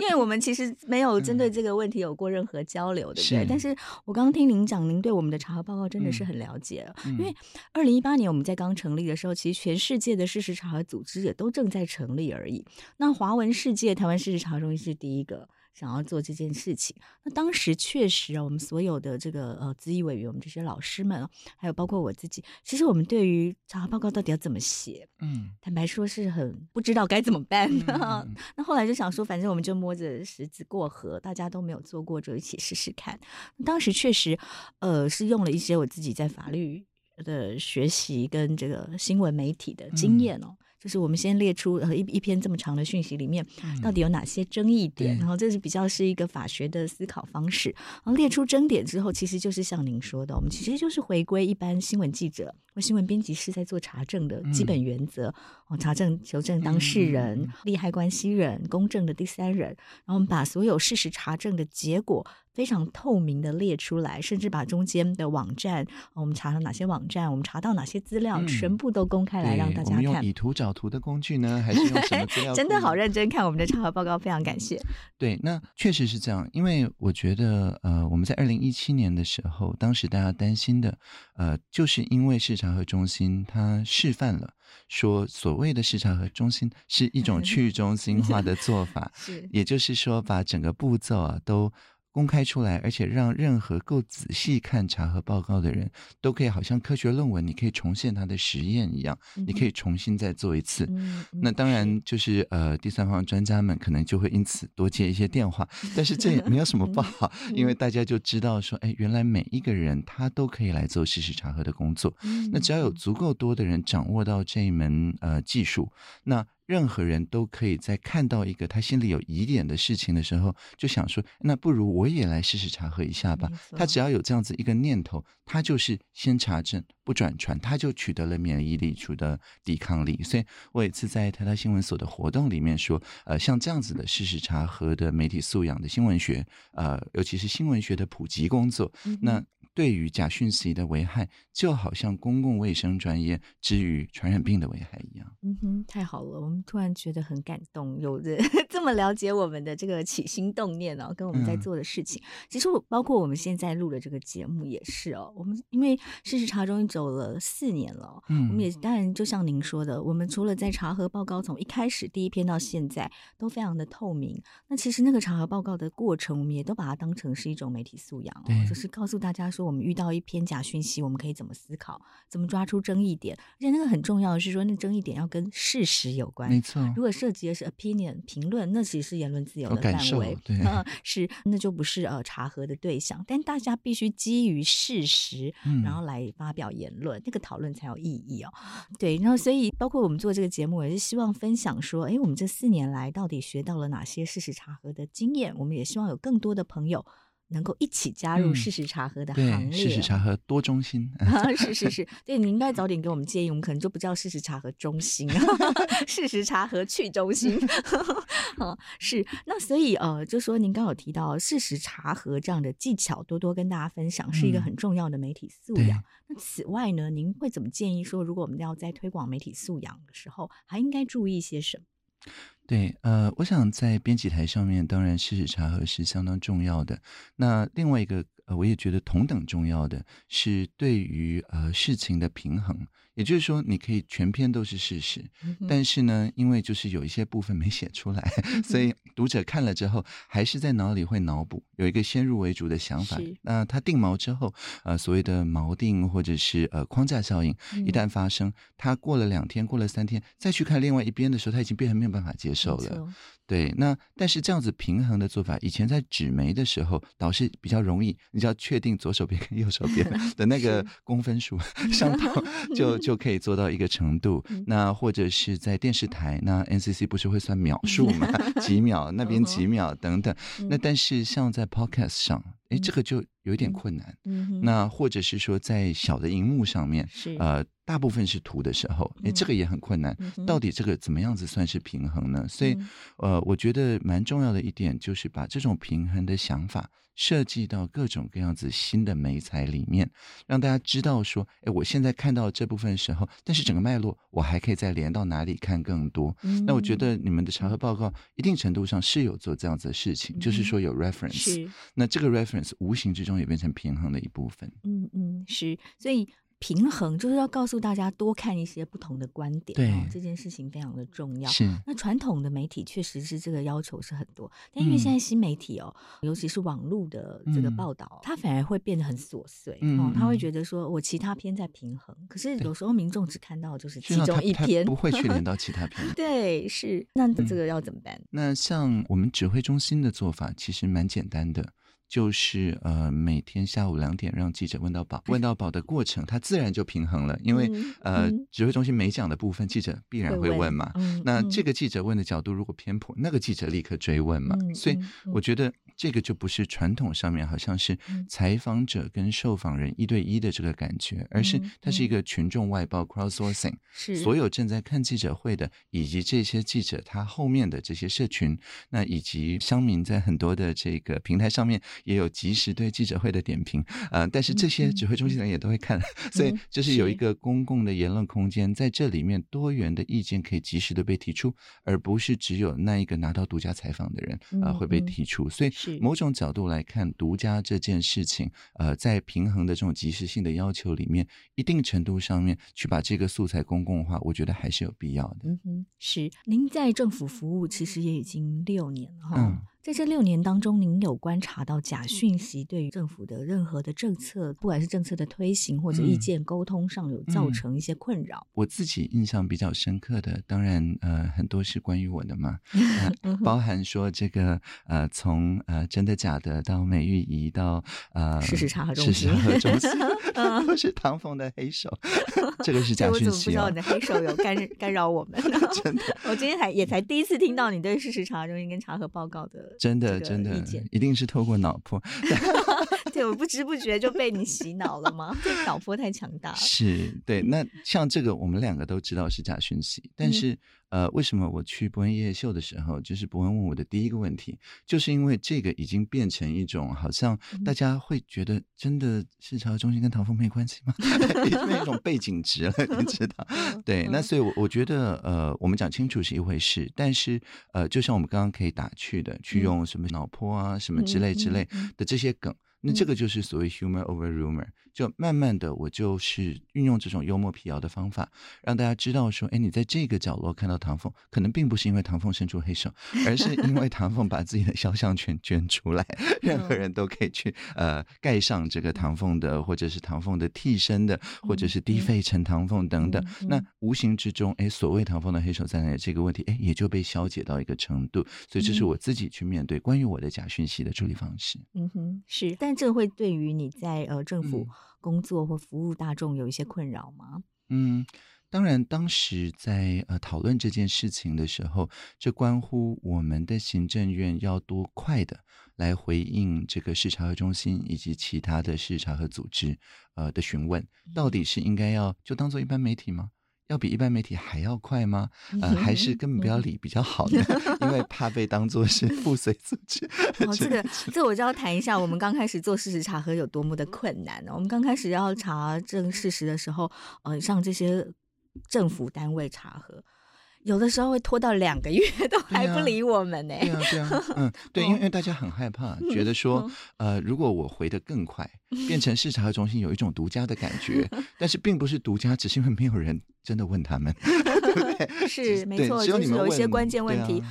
因为我们其实没有针对这个问题有过任何交流，对不对？但是我刚刚听您讲，您对我们的查核报告真的是很了解了。因为二零一八年我们在刚成立的时候，其实全世界的事实查核组织也都正在成立而已。那华文世界台湾事实查核中心是第一个。想要做这件事情，那当时确实啊，我们所有的这个呃资议委员，我们这些老师们，还有包括我自己，其实我们对于查核报告到底要怎么写，嗯，坦白说是很不知道该怎么办。嗯 嗯、那后来就想说，反正我们就摸着石子过河，大家都没有做过，就一起试试看。当时确实，呃，是用了一些我自己在法律的学习跟这个新闻媒体的经验哦。嗯就是我们先列出呃一一篇这么长的讯息里面，到底有哪些争议点，嗯、然后这是比较是一个法学的思考方式。然后列出争点之后，其实就是像您说的，我们其实就是回归一般新闻记者或新闻编辑师在做查证的基本原则。查证、求证当事人、利害关系人、公正的第三人，然后我们把所有事实查证的结果。非常透明的列出来，甚至把中间的网站，我们查了哪些网站，我们查到哪些资料，嗯、全部都公开来让大家看。我们用以图找图的工具呢，还是用什么资料？真的好认真看我们的查核报告，非常感谢。对，那确实是这样，因为我觉得，呃，我们在二零一七年的时候，当时大家担心的，呃，就是因为市查核中心它示范了。说所谓的市场和中心是一种去中心化的做法，是，也就是说把整个步骤啊都。公开出来，而且让任何够仔细看查核报告的人都可以，好像科学论文，你可以重现它的实验一样，嗯、你可以重新再做一次。嗯、那当然就是呃，第三方专家们可能就会因此多接一些电话，但是这也没有什么不好，嗯、因为大家就知道说，哎，原来每一个人他都可以来做事实查核的工作。嗯、那只要有足够多的人掌握到这一门呃技术，那。任何人都可以在看到一个他心里有疑点的事情的时候，就想说：“那不如我也来试试查核一下吧。”他只要有这样子一个念头，他就是先查证不转传，他就取得了免疫力，取得抵抗力。所以我有一次在台大新闻所的活动里面说：“呃，像这样子的事实查核的媒体素养的新闻学，呃，尤其是新闻学的普及工作，嗯、那。”对于假讯息的危害，就好像公共卫生专业之于传染病的危害一样。嗯哼，太好了，我们突然觉得很感动，有人 这么了解我们的这个起心动念哦，跟我们在做的事情。嗯、其实包括我们现在录的这个节目也是哦。我们因为事实查终于走了四年了，嗯，我们也当然就像您说的，我们除了在查核报告从一开始第一篇到现在都非常的透明，那其实那个查核报告的过程，我们也都把它当成是一种媒体素养哦，就是告诉大家说。我们遇到一篇假讯息，我们可以怎么思考？怎么抓出争议点？而且那个很重要的是说，那争议点要跟事实有关。没错，如果涉及的是 opinion 评论，那其实是言论自由的范围。是那就不是呃查核的对象。但大家必须基于事实，然后来发表言论，嗯、那个讨论才有意义哦。对，然后所以包括我们做这个节目，也是希望分享说，哎，我们这四年来到底学到了哪些事实查核的经验？我们也希望有更多的朋友。能够一起加入事实查核的行列，事实查核多中心，是是是，对，你应该早点给我们建议，我们可能就不叫事实查核中心，事实查核去中心。是，那所以呃，就说您刚有提到事实查核这样的技巧，多多跟大家分享，是一个很重要的媒体素养。嗯、那此外呢，您会怎么建议说，如果我们要在推广媒体素养的时候，还应该注意些什么？对，呃，我想在编辑台上面，当然事实查核是相当重要的。那另外一个，呃，我也觉得同等重要的是对于呃事情的平衡。也就是说，你可以全篇都是事实，嗯、但是呢，因为就是有一些部分没写出来，嗯、所以读者看了之后，还是在脑里会脑补，有一个先入为主的想法。那他定锚之后，呃，所谓的锚定或者是呃框架效应，嗯、一旦发生，他过了两天，过了三天，再去看另外一边的时候，他已经变成没有办法接受了。对，那但是这样子平衡的做法，以前在纸媒的时候倒是比较容易，你只要确定左手边跟右手边的那个 公分数 相同，就就可以做到一个程度。那或者是在电视台，那 NCC 不是会算秒数嘛？几秒 那边几秒等等。那但是像在 Podcast 上，哎，这个就有点困难。那或者是说在小的荧幕上面，呃。大部分是图的时候，哎，这个也很困难。到底这个怎么样子算是平衡呢？所以，呃，我觉得蛮重要的一点就是把这种平衡的想法设计到各种各样子新的媒材里面，让大家知道说，哎，我现在看到这部分时候，但是整个脉络我还可以再连到哪里看更多。那我觉得你们的查核报告一定程度上是有做这样子的事情，就是说有 reference，那这个 reference 无形之中也变成平衡的一部分。嗯嗯，是，所以。平衡就是要告诉大家多看一些不同的观点，对、哦，这件事情非常的重要。是，那传统的媒体确实是这个要求是很多，但因为现在新媒体哦，嗯、尤其是网络的这个报道，嗯、它反而会变得很琐碎。嗯、哦，他会觉得说我其他篇在平衡，可是有时候民众只看到就是其中一篇，不会去连到其他篇。对，是。那这个要怎么办？嗯、那像我们指挥中心的做法其实蛮简单的。就是呃，每天下午两点让记者问到宝，问到宝的过程，它自然就平衡了，因为、嗯、呃，指挥中心没讲的部分，记者必然会问嘛。问那这个记者问的角度如果偏颇，那个记者立刻追问嘛。嗯、所以我觉得这个就不是传统上面好像是采访者跟受访人一对一的这个感觉，而是它是一个群众外包 crowdsourcing，是所有正在看记者会的，以及这些记者他后面的这些社群，那以及乡民在很多的这个平台上面。也有及时对记者会的点评，呃，但是这些指挥中心的人也都会看，嗯、所以就是有一个公共的言论空间，在这里面多元的意见可以及时的被提出，而不是只有那一个拿到独家采访的人啊、呃、会被提出。所以某种角度来看，独家这件事情，呃，在平衡的这种及时性的要求里面，一定程度上面去把这个素材公共化，我觉得还是有必要的。嗯哼，是。您在政府服务其实也已经六年了哈。嗯在这六年当中，您有观察到假讯息对于政府的任何的政策，不管是政策的推行或者意见沟通上，有造成一些困扰？嗯嗯、我自己印象比较深刻的，当然呃很多是关于我的嘛，呃、包含说这个呃从呃真的假的到美玉仪到呃事实查核中心，事实查核中心 都是唐凤的黑手，这个是假讯息、哦。我怎么不知道你的黑手有干干扰我们？真的，我今天才也才第一次听到你对事实查核中心跟查核报告的。真的，真的，一定是透过脑波。对，我不知不觉就被你洗脑了吗？这脑波太强大了。是，对。那像这个，我们两个都知道是假讯息，但是。嗯呃，为什么我去博恩夜夜秀的时候，就是博恩问我的第一个问题，就是因为这个已经变成一种好像大家会觉得真的是朝中心跟唐风没关系吗？已经变一种背景值了，你知道？对，那所以，我我觉得，呃，我们讲清楚是一回事，但是，呃，就像我们刚刚可以打趣的，去用什么脑波啊，什么之类之类的这些梗。那这个就是所谓 humor over rumor，就慢慢的我就是运用这种幽默辟谣的方法，让大家知道说，哎，你在这个角落看到唐凤，可能并不是因为唐凤伸出黑手，而是因为唐凤把自己的肖像权捐出来，任何人都可以去呃盖上这个唐凤的，或者是唐凤的替身的，或者是低费成唐凤等等。那无形之中，哎，所谓唐凤的黑手在哪里这个问题，哎，也就被消解到一个程度。所以这是我自己去面对关于我的假讯息的处理方式。嗯哼，是，但。但这会对于你在呃政府工作或服务大众有一些困扰吗？嗯，当然，当时在呃讨论这件事情的时候，这关乎我们的行政院要多快的来回应这个视察和中心以及其他的视察和组织呃的询问，到底是应该要就当做一般媒体吗？要比一般媒体还要快吗？呃，还是根本不要理比较好呢？因为怕被当做是附随组织。哦，这个，这我就要谈一下，我们刚开始做事实查核有多么的困难呢？我们刚开始要查证事实的时候，呃，像这些政府单位查核。有的时候会拖到两个月 都还不理我们呢。对啊，对啊，嗯，对，因为因为大家很害怕，觉得说，呃，如果我回的更快，变成视察和中心有一种独家的感觉，但是并不是独家，只是因为没有人真的问他们，对不对？是没错，就是有一些关键问题，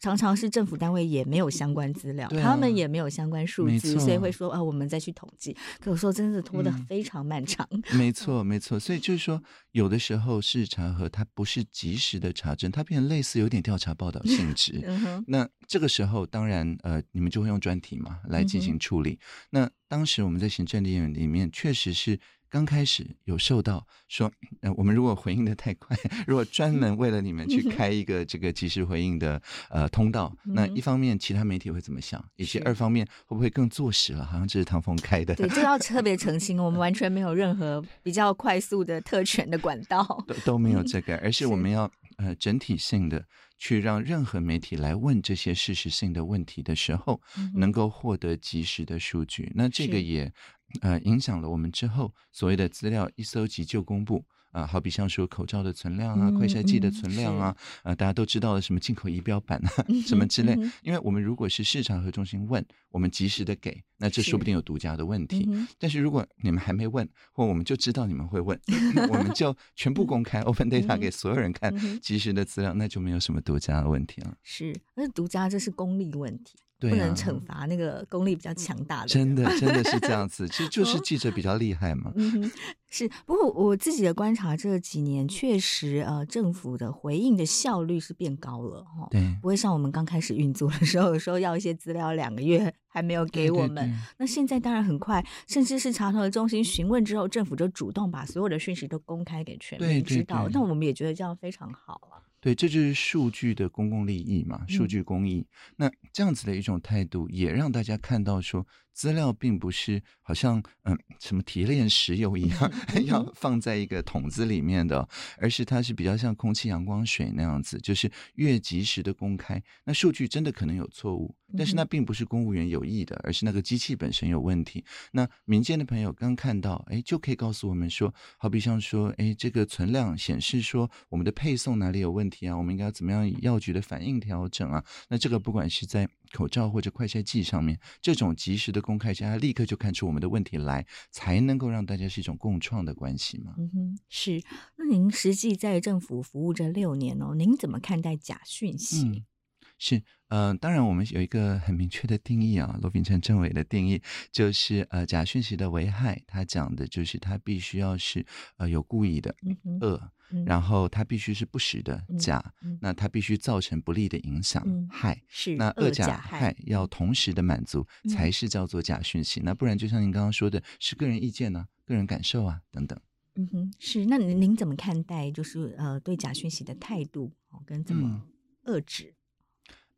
常常是政府单位也没有相关资料，他们也没有相关数据，所以会说啊，我们再去统计。可有时候真的拖得非常漫长。没错，没错，所以就是说，有的时候事查核它不是及时的查证。它变成类似有点调查报道性质，那这个时候当然呃，你们就会用专题嘛来进行处理。那当时我们在行政里里面确实是刚开始有受到说，呃，我们如果回应的太快，如果专门为了你们去开一个这个及时回应的呃通道，那一方面其他媒体会怎么想，以及二方面会不会更坐实了，好像这是唐凤开的？对，这要特别澄清，我们完全没有任何比较快速的特权的管道，都都没有 这个，而是我们要。呃，整体性的去让任何媒体来问这些事实性的问题的时候，嗯、能够获得及时的数据，那这个也呃影响了我们之后所谓的资料一搜集就公布。啊、呃，好比像说口罩的存量啊，快筛剂的存量啊，啊、大家都知道的什么进口仪表板啊，嗯、什么之类。嗯、因为我们如果是市场和中心问，我们及时的给，那这说不定有独家的问题。嗯、但是如果你们还没问，或我们就知道你们会问，嗯、我们就全部公开 open data 给所有人看，及时的资料，那就没有什么独家的问题了。是，那独家这是功利问题。不能惩罚那个功力比较强大的，真的真的是这样子，其实就是记者比较厉害嘛。嗯，是。不过我自己的观察，这几年确实呃，政府的回应的效率是变高了哈。对，不会像我们刚开始运作的时候，有时候要一些资料两个月还没有给我们。对对对，那现在当然很快，甚至是查核中心询问之后，政府就主动把所有的讯息都公开给全民知道。那我们也觉得这样非常好啊。对，这就是数据的公共利益嘛，数据公益。嗯、那这样子的一种态度，也让大家看到说，资料并不是好像嗯什么提炼石油一样 要放在一个桶子里面的，而是它是比较像空气、阳光、水那样子，就是越及时的公开。那数据真的可能有错误，但是那并不是公务员有意的，而是那个机器本身有问题。那民间的朋友刚看到，哎，就可以告诉我们说，好比像说，哎，这个存量显示说我们的配送哪里有问题啊？我们应该要怎么样以药局的反应调整啊？那这个不管是在口罩或者快筛剂上面，这种及时的公开，下来立刻就看出我们的问题来，才能够让大家是一种共创的关系嘛。嗯哼，是。那您实际在政府服务这六年哦，您怎么看待假讯息？嗯、是。嗯、呃，当然，我们有一个很明确的定义啊，罗秉成政委的定义就是呃，假讯息的危害，他讲的就是他必须要是呃有故意的恶，嗯、然后他必须是不实的假，嗯、那他必须造成不利的影响、嗯、害，是那恶假害要同时的满足，才是叫做假讯息。嗯、那不然，就像您刚刚说的，是个人意见呢、啊，个人感受啊等等。嗯哼，是。那您您怎么看待就是呃对假讯息的态度哦，跟怎么遏制？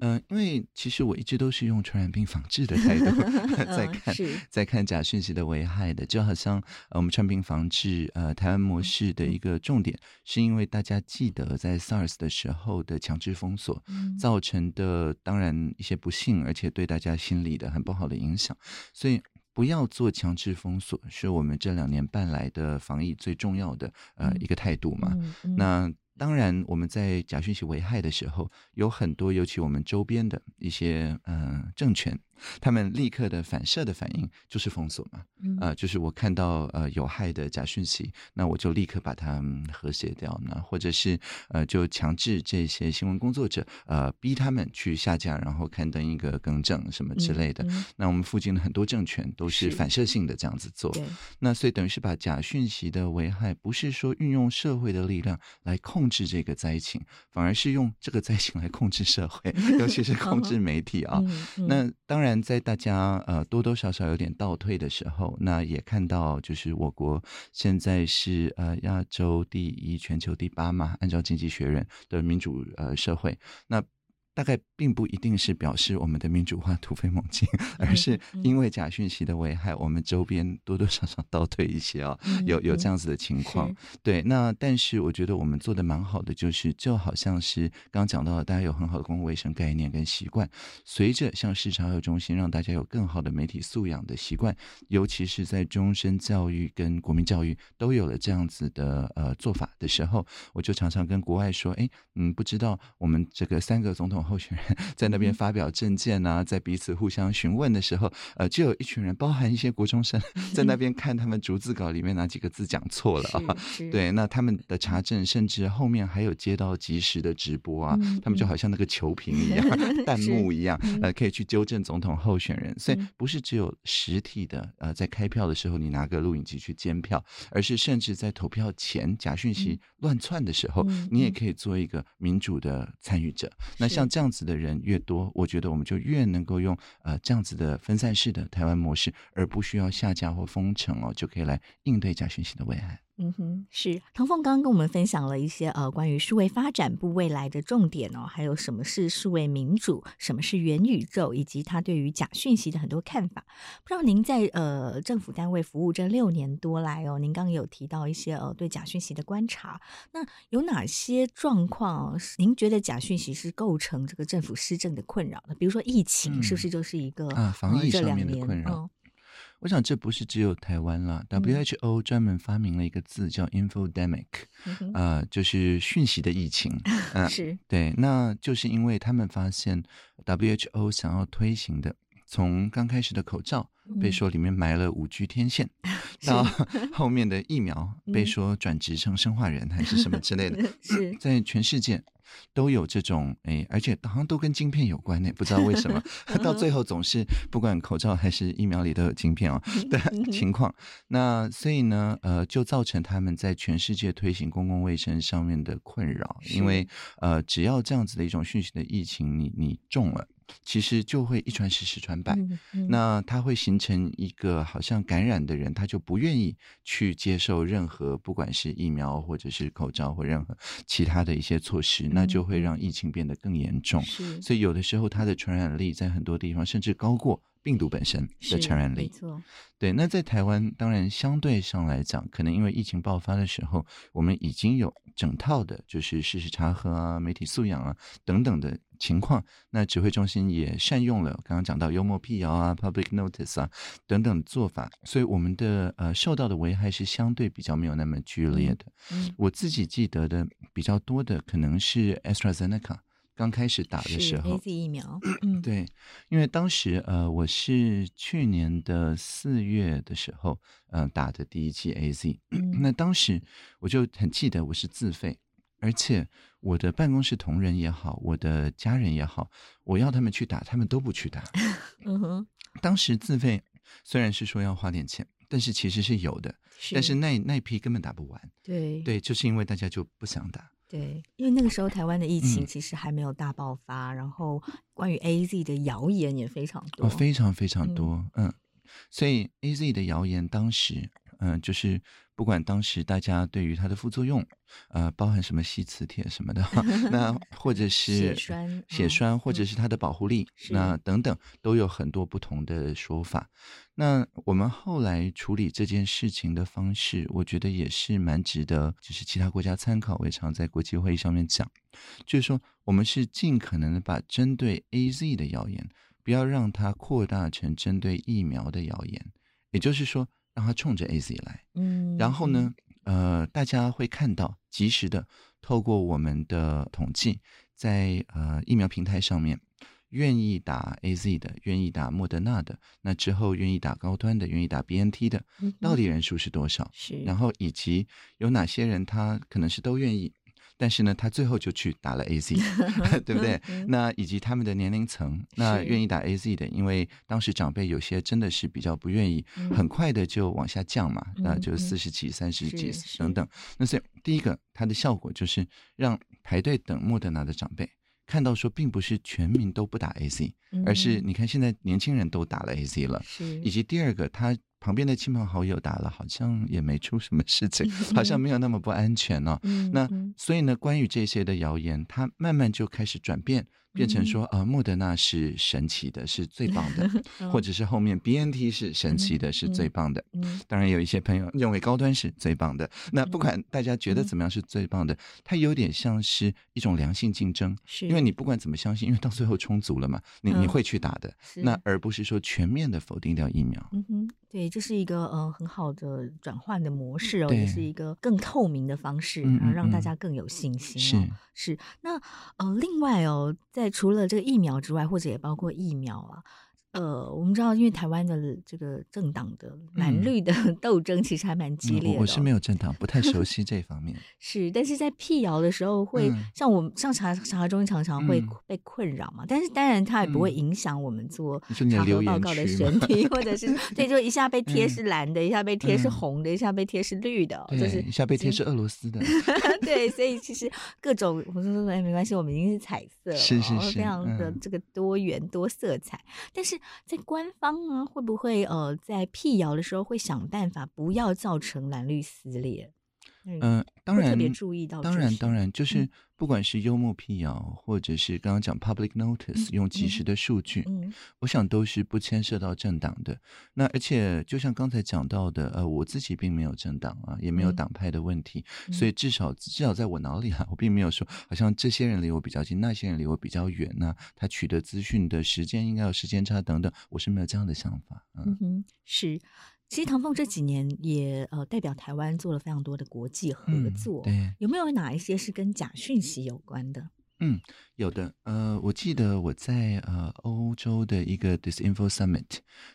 嗯因为其实我一直都是用传染病防治的态度 在看，在看假讯息的危害的，就好像呃，我们传染病防治呃台湾模式的一。个重点，是因为大家记得在 SARS 的时候的强制封锁造成的，当然一些不幸，而且对大家心理的很不好的影响，所以不要做强制封锁，是我们这两年半来的防疫最重要的呃一个态度嘛。那当然，我们在假讯息危害的时候，有很多，尤其我们周边的一些呃政权。他们立刻的反射的反应就是封锁嘛，啊、呃，就是我看到呃有害的假讯息，那我就立刻把它和谐掉，呢或者是呃就强制这些新闻工作者呃逼他们去下架，然后刊登一个更正什么之类的。嗯嗯、那我们附近的很多政权都是反射性的这样子做，那所以等于是把假讯息的危害不是说运用社会的力量来控制这个灾情，反而是用这个灾情来控制社会，尤其是控制媒体啊。那当然。在大家呃多多少少有点倒退的时候，那也看到就是我国现在是呃亚洲第一、全球第八嘛，按照经济学人的民主呃社会，那。大概并不一定是表示我们的民主化突飞猛进，而是因为假讯息的危害，我们周边多多少少倒退一些啊、哦，有有这样子的情况。对，那但是我觉得我们做的蛮好的，就是就好像是刚刚讲到的，大家有很好的公共卫生概念跟习惯，随着像市场有中心，让大家有更好的媒体素养的习惯，尤其是在终身教育跟国民教育都有了这样子的呃做法的时候，我就常常跟国外说，哎，嗯，不知道我们这个三个总统。候选人 在那边发表政见啊，在彼此互相询问的时候，呃，就有一群人，包含一些国中生，在那边看他们逐字稿里面哪几个字讲错了啊？对，那他们的查证，甚至后面还有接到及时的直播啊，他们就好像那个球评一样、弹幕一样，呃，可以去纠正总统候选人。所以不是只有实体的，呃，在开票的时候你拿个录影机去监票，而是甚至在投票前假讯息乱窜的时候，你也可以做一个民主的参与者。那像。这样子的人越多，我觉得我们就越能够用呃这样子的分散式的台湾模式，而不需要下架或封城哦，就可以来应对假讯息的危害。嗯哼，是唐凤刚刚跟我们分享了一些呃关于数位发展部未来的重点哦，还有什么是数位民主，什么是元宇宙，以及他对于假讯息的很多看法。不知道您在呃政府单位服务这六年多来哦，您刚刚有提到一些呃对假讯息的观察，那有哪些状况您觉得假讯息是构成这个政府施政的困扰呢？比如说疫情是不是就是一个、嗯、啊防疫上面的困扰？嗯我想这不是只有台湾啦。WHO 专门发明了一个字叫 infodemic，呃，就是讯息的疫情。呃、是，对，那就是因为他们发现 WHO 想要推行的，从刚开始的口罩被说里面埋了五 G 天线，到 后面的疫苗被说转职成生化人还是什么之类的，是在全世界。都有这种哎，而且好像都跟晶片有关呢，不知道为什么，到最后总是不管口罩还是疫苗里都有晶片哦的情况。那所以呢，呃，就造成他们在全世界推行公共卫生上面的困扰，因为呃，只要这样子的一种讯息的疫情，你你中了。其实就会一传十，十传百，嗯嗯、那它会形成一个好像感染的人，他就不愿意去接受任何，不管是疫苗或者是口罩或任何其他的一些措施，那就会让疫情变得更严重。所以有的时候它的传染力在很多地方甚至高过。病毒本身的传染力。没错，对。那在台湾，当然相对上来讲，可能因为疫情爆发的时候，我们已经有整套的，就是事实查核啊、媒体素养啊等等的情况。那指挥中心也善用了刚刚讲到幽默辟谣啊、public notice 啊等等的做法，所以我们的呃受到的危害是相对比较没有那么剧烈的。嗯，我自己记得的比较多的可能是 AstraZeneca。刚开始打的时候，AZ 疫苗，嗯，对，因为当时呃，我是去年的四月的时候，嗯、呃，打的第一剂 AZ，、嗯、那当时我就很记得我是自费，而且我的办公室同仁也好，我的家人也好，我要他们去打，他们都不去打。嗯哼，当时自费虽然是说要花点钱，但是其实是有的，是但是那那批根本打不完。对对，就是因为大家就不想打。对，因为那个时候台湾的疫情其实还没有大爆发，嗯、然后关于 AZ 的谣言也非常多，哦，非常非常多，嗯，嗯，所以 AZ 的谣言当时，嗯，就是不管当时大家对于它的副作用，呃，包含什么吸磁铁什么的，那 或者是血栓，血栓，或者是它的保护力，嗯、那等等都有很多不同的说法。那我们后来处理这件事情的方式，我觉得也是蛮值得，就是其他国家参考。我也常在国际会议上面讲，就是说我们是尽可能的把针对 AZ 的谣言，不要让它扩大成针对疫苗的谣言，也就是说让它冲着 AZ 来。嗯，然后呢，呃，大家会看到及时的透过我们的统计，在呃疫苗平台上面。愿意打 AZ 的，愿意打莫德纳的，那之后愿意打高端的，愿意打 BNT 的，到底人数是多少？是，然后以及有哪些人他可能是都愿意，但是呢，他最后就去打了 AZ，对不对？那以及他们的年龄层，那愿意打 AZ 的，因为当时长辈有些真的是比较不愿意，很快的就往下降嘛，那就四十几、三十几等等。那所以第一个，它的效果就是让排队等莫德纳的长辈。看到说，并不是全民都不打 AZ，而是你看现在年轻人都打了 AZ 了，以及第二个他。旁边的亲朋好友打了，好像也没出什么事情，好像没有那么不安全哦。那所以呢，关于这些的谣言，它慢慢就开始转变，变成说，呃，莫德纳是神奇的，是最棒的，或者是后面 BNT 是神奇的，是最棒的。当然有一些朋友认为高端是最棒的。那不管大家觉得怎么样是最棒的，它有点像是一种良性竞争，因为你不管怎么相信，因为到最后充足了嘛，你你会去打的。那而不是说全面的否定掉疫苗。嗯哼。对，这是一个呃很好的转换的模式哦，也是一个更透明的方式，然后让大家更有信心哦。是是，那呃，另外哦，在除了这个疫苗之外，或者也包括疫苗啊。呃，我们知道，因为台湾的这个政党的蓝绿的斗争其实还蛮激烈的，哦嗯。我是没有政党，不太熟 悉这方面。是，但是在辟谣的时候会，会、嗯、像我们上查查核中心常常会被困扰嘛。嗯、但是当然，它也不会影响我们做查核报告的选题，或者是对，就一下被贴是蓝的，嗯、一下被贴是红的，嗯、一下被贴是绿的，就是一下被贴是俄罗斯的。对，所以其实各种我说说哎，没关系，我们已经是彩色了，是是是，非常的这个多元、嗯、多色彩，但是。在官方啊，会不会呃，在辟谣的时候会想办法不要造成蓝绿撕裂？嗯、呃，当然，特别注意到，当然，当然，就是不管是幽默辟谣，嗯、或者是刚刚讲 public notice，、嗯、用及时的数据，嗯，我想都是不牵涉到政党的。那而且就像刚才讲到的，呃，我自己并没有政党啊，也没有党派的问题，嗯、所以至少至少在我脑里啊，我并没有说好像这些人离我比较近，那些人离我比较远那、啊、他取得资讯的时间应该有时间差等等，我是没有这样的想法。嗯，嗯哼，是。其实唐凤这几年也呃代表台湾做了非常多的国际合作，嗯、对，有没有哪一些是跟假讯息有关的？嗯，有的。呃，我记得我在呃欧洲的一个 Disinfo Summit，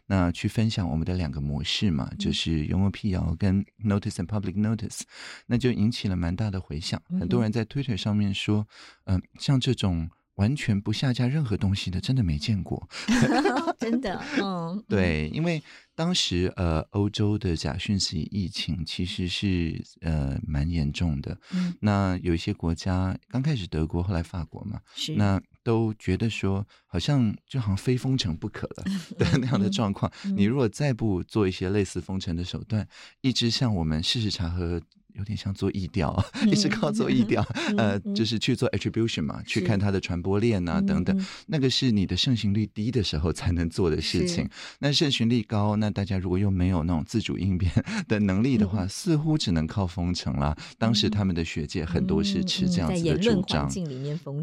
那去分享我们的两个模式嘛，嗯、就是幽默辟谣跟 Notice and Public Notice，那就引起了蛮大的回响。嗯、很多人在 Twitter 上面说，嗯、呃，像这种。完全不下架任何东西的，真的没见过，真的，嗯，对，因为当时呃，欧洲的假讯息疫情其实是呃蛮严重的，嗯，那有一些国家刚开始德国，后来法国嘛，是。那。都觉得说好像就好像非封城不可了 的那样的状况。你如果再不做一些类似封城的手段，一直像我们事实查核有点像做疫调，一直靠做疫调，呃，就是去做 attribution 嘛，去看它的传播链啊等等，那个是你的盛行率低的时候才能做的事情。那盛行率高，那大家如果又没有那种自主应变 的能力的话，似乎只能靠封城了。当时他们的学界很多是持这样子的主张，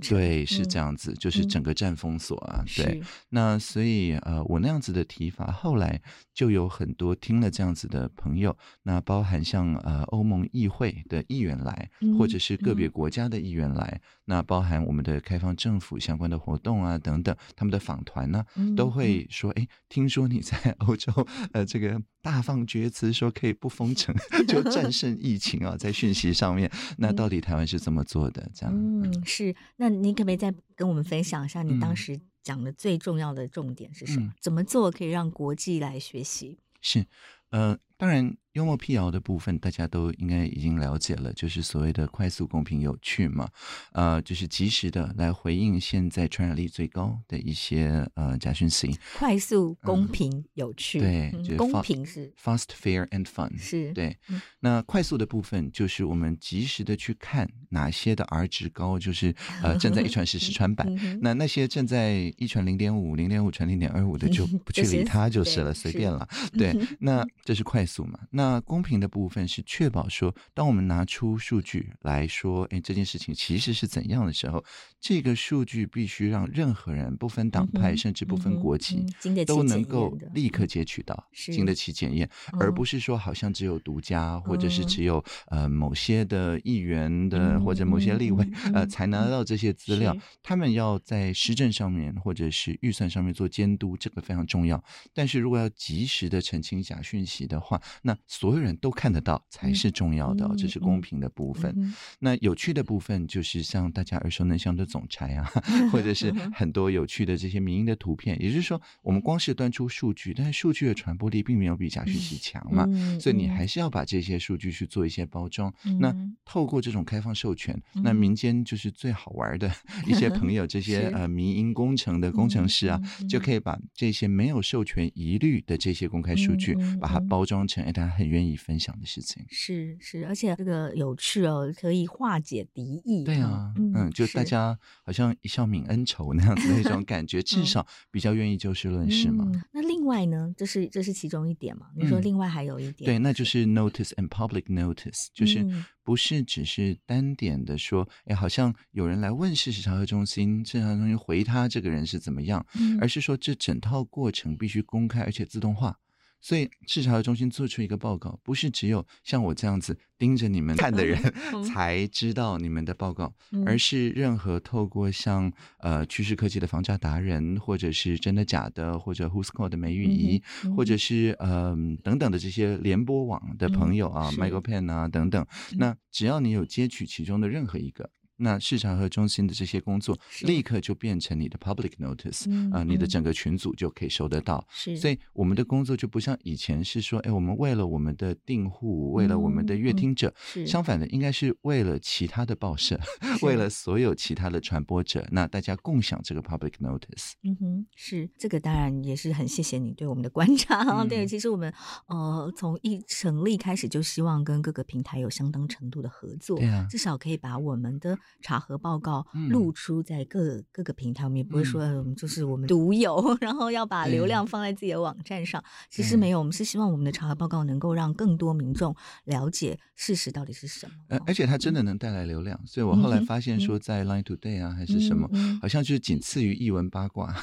对，是这样子，就是整个站封锁啊，对。那所以呃，我那样子的提法，后来就有很多听了这样子的朋友，那包含像呃欧盟议会的议员来，或者是个别国家的议员来，那包含我们的开放政府相关的活动啊等等，他们的访团呢，都会说，哎，听说你在欧洲，呃，这个大放厥词，说可以不封城 就战胜疫情啊，在讯息上面，那到底台湾是怎么做的？这样，嗯，是，那您可不可以再跟我们分享一下，你当时讲的最重要的重点是什么？怎么做可以让国际来学习？是，呃，当然。幽默辟谣的部分，大家都应该已经了解了，就是所谓的快速、公平、有趣嘛，呃，就是及时的来回应现在传染力最高的一些呃假讯息。快速、公平、嗯、有趣，对，就是、公平是 fast, fair and fun，是对。那快速的部分就是我们及时的去看哪些的 R 值高，就是呃正在一传十、十传百，那那些正在一传零点五、零点五传零点二五的就不去理它就是了，随便了。对，那这是快速嘛？那那公平的部分是确保说，当我们拿出数据来说，哎，这件事情其实是怎样的时候，这个数据必须让任何人不分党派，甚至不分国籍，都能够立刻截取到，经得起检验，而不是说好像只有独家，或者是只有呃某些的议员的或者某些立委呃才拿到这些资料。他们要在施政上面或者是预算上面做监督，这个非常重要。但是如果要及时的澄清假讯息的话，那所有人都看得到才是重要的，这是公平的部分。那有趣的部分就是像大家耳熟能详的总裁啊，或者是很多有趣的这些民营的图片。也就是说，我们光是端出数据，但是数据的传播力并没有比假讯息强嘛，所以你还是要把这些数据去做一些包装。那透过这种开放授权，那民间就是最好玩的 一些朋友，这些呃民营工程的工程师啊，就可以。把这些没有授权疑虑的这些公开数据，把它包装成哎，大家很愿意分享的事情是是，而且这个有趣哦，可以化解敌意。对啊，嗯，嗯，就大家好像一笑泯恩仇那样子的一种感觉，至少比较愿意就事论事嘛。嗯、那另外呢，这是这是其中一点嘛？你说另外还有一点，嗯、对，那就是 notice and public notice，就是不是只是单点的说，哎，好像有人来问事实查核中心，事实查核中心回他这个人是怎么样，嗯、而是说这整套过程必须公开而且自动化。所以，市查核中心做出一个报告，不是只有像我这样子盯着你们看的人 才知道你们的报告，而是任何透过像呃趋势科技的防诈达人，或者是真的假的，或者 Whoscall 的美语仪，或者是呃等等的这些联播网的朋友啊，Michael Penn 啊等等，那只要你有接取其中的任何一个。那市场和中心的这些工作，立刻就变成你的 public notice，啊，你的整个群组就可以收得到。是，所以我们的工作就不像以前是说，哎，我们为了我们的订户，为了我们的阅听者，相反的，应该是为了其他的报社，为了所有其他的传播者，那大家共享这个 public notice。嗯哼，是这个当然也是很谢谢你对我们的观察。对，其实我们呃从一成立开始就希望跟各个平台有相当程度的合作，对啊，至少可以把我们的。查核报告露出在各、嗯、各个平台，我们也不会说我们就是我们独有，嗯、然后要把流量放在自己的网站上。嗯、其实没有，我们是希望我们的查核报告能够让更多民众了解事实到底是什么。而而且它真的能带来流量，所以我后来发现说，在 Line Today 啊还是什么，嗯、好像就是仅次于译文八卦、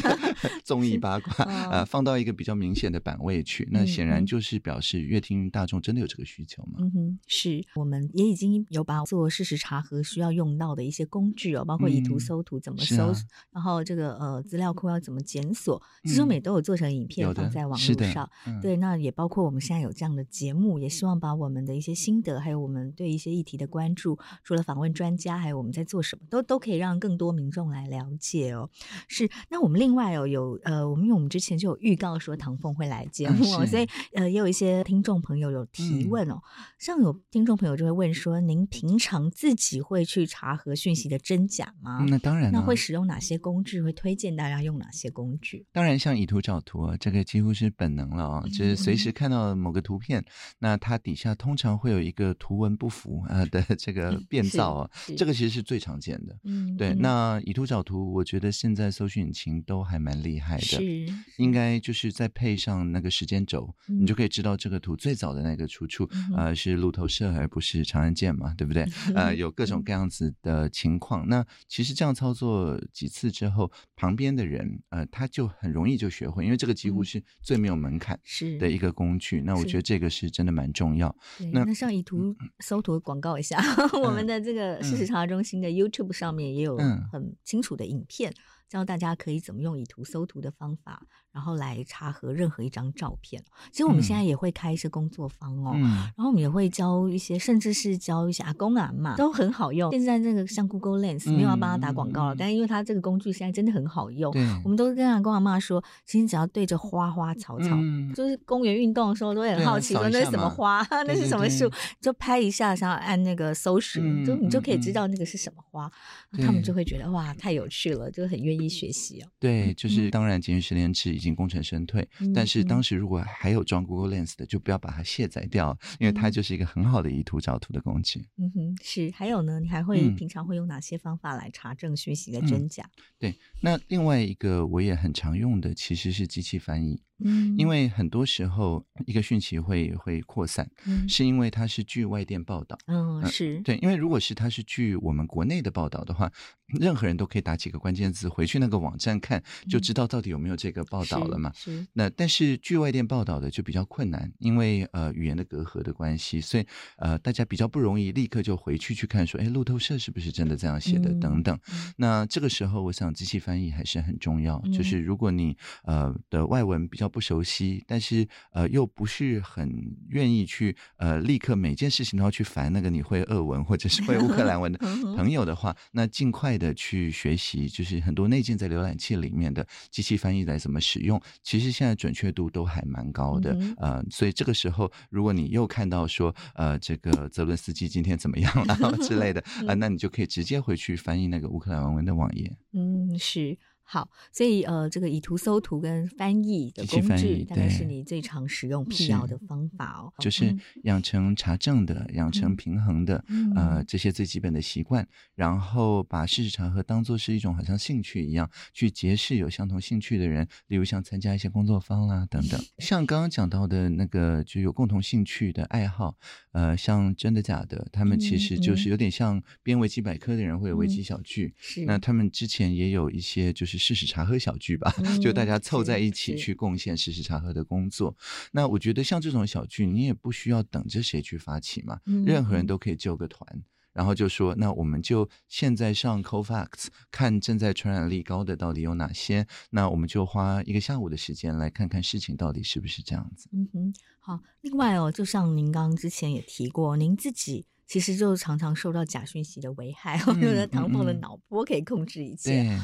综艺八卦啊、呃，放到一个比较明显的版位去，那显然就是表示乐听大众真的有这个需求嘛。嗯哼，是。我们也已经有把做事实查核需要。要用到的一些工具哦，包括以图搜图怎么搜，嗯啊、然后这个呃资料库要怎么检索，其实我们也都有做成影片放在网络上。嗯、对，那也包括我们现在有这样的节目，也希望把我们的一些心得，还有我们对一些议题的关注，除了访问专家，还有我们在做什么，都都可以让更多民众来了解哦。是，那我们另外哦有呃，我们因为我们之前就有预告说唐凤会来节目，哦，嗯、所以呃也有一些听众朋友有提问哦，嗯、像有听众朋友就会问说，您平常自己会去去查核讯息的真假吗？嗯、那当然。那会使用哪些工具？会推荐大家用哪些工具？当然，像以图找图啊，这个几乎是本能了啊、哦，就是随时看到某个图片，嗯、那它底下通常会有一个图文不符啊的这个变造啊，这个其实是最常见的。嗯，对。嗯、那以图找图，我觉得现在搜寻引擎都还蛮厉害的，是应该就是再配上那个时间轴，嗯、你就可以知道这个图最早的那个出处、嗯、呃是路透社而不是长安剑嘛，对不对？嗯、呃，有各种各样子的情况。嗯、那其实这样操作几次之后，旁边的人呃他就很容易就学会，因为这个几乎是最没有门槛是的一个工具。嗯、那我觉得这个是真的蛮重要。那那上以图搜图广告一下，嗯、我们的这个事实查核中心的 YouTube 上面也有很清楚的影片。教大家可以怎么用以图搜图的方法，然后来查核任何一张照片。其实我们现在也会开一些工作坊哦，嗯、然后我们也会教一些，甚至是教一些阿公阿妈，都很好用。现在那个像 Google Lens 没有要帮他打广告了，嗯、但是因为它这个工具现在真的很好用，我们都跟阿公阿妈说，其实只要对着花花草草，嗯、就是公园运动的时候都会很好奇说那是什么花，那是什么树，就拍一下，然后按那个搜寻，嗯、就你就可以知道那个是什么花，嗯、他们就会觉得哇太有趣了，就很愿意。学习哦，对，就是当然，简讯实联制已经功成身退，嗯、但是当时如果还有装 Google Lens 的，就不要把它卸载掉，因为它就是一个很好的以图找图的工具。嗯哼，是。还有呢，你还会平常会用哪些方法来查证讯息的真假？嗯、对，那另外一个我也很常用的其实是机器翻译。嗯，因为很多时候一个讯息会会扩散，嗯，是因为它是据外电报道，嗯，是。对，因为如果是它是据我们国内的报道的话，任何人都可以打几个关键字回去那个网站看，就知道到底有没有这个报道了嘛。是，那但是据外电报道的就比较困难，因为呃语言的隔阂的关系，所以呃大家比较不容易立刻就回去去看说，哎，路透社是不是真的这样写的等等。那这个时候，我想机器翻译还是很重要，就是如果你呃的外文比较不熟悉，但是呃又不是很愿意去呃立刻每件事情都要去烦那个你会俄文或者是会乌克兰文的朋友的话，那尽快的去学习，就是很多内建在浏览器里面的机器翻译来怎么使用，其实现在准确度都还蛮高的，呃，所以这个时候如果你又看到说呃这个泽伦斯基今天怎么样了 之类的 啊、呃，那你就可以直接回去翻译那个乌克兰文文的网页。嗯，是。好，所以呃，这个以图搜图跟翻译的工具，大概是你最常使用、辟谣的方法哦。就是养成查证的、养成平衡的，呃，这些最基本的习惯，然后把事实查核当做是一种好像兴趣一样，去结识有相同兴趣的人，例如像参加一些工作坊啦等等。像刚刚讲到的那个，就有共同兴趣的爱好，呃，像真的假的，他们其实就是有点像编维基百科的人会有维基小聚，是那他们之前也有一些就是。事实查核小聚吧，就大家凑在一起去贡献试试茶喝的工作。那我觉得像这种小聚，你也不需要等着谁去发起嘛，任何人都可以揪个团，然后就说，那我们就现在上 Cofacts 看正在传染力高的到底有哪些，那我们就花一个下午的时间来看看事情到底是不是这样子。嗯哼，好。另外哦，就像您刚刚之前也提过，您自己。其实就常常受到假讯息的危害，我觉得唐凤的脑波可以控制一切。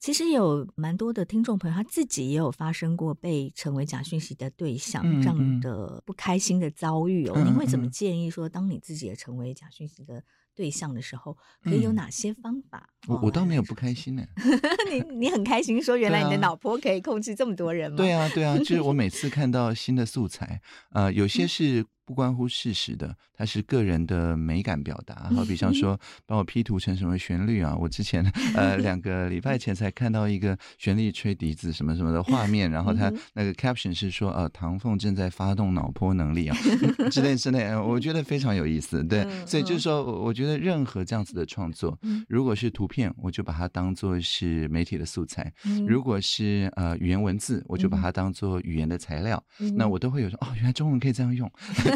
其实有蛮多的听众朋友，他自己也有发生过被成为假讯息的对象、嗯、这样的不开心的遭遇哦。嗯、您会怎么建议说，当你自己也成为假讯息的对象的时候，可以有哪些方法？我我倒没有不开心呢。你你很开心说，原来你的脑波可以控制这么多人吗？对啊，对啊，就是我 每次看到新的素材，呃，有些是。不关乎事实的，它是个人的美感表达。好比像说，帮我 P 图成什么旋律啊？我之前呃两个礼拜前才看到一个旋律吹笛子什么什么的画面，然后他那个 caption 是说呃唐凤正在发动脑波能力啊 之类之类，我觉得非常有意思。对，所以就是说，我觉得任何这样子的创作，如果是图片，我就把它当做是媒体的素材；如果是呃语言文字，我就把它当做语言的材料。那我都会有说哦，原来中文可以这样用。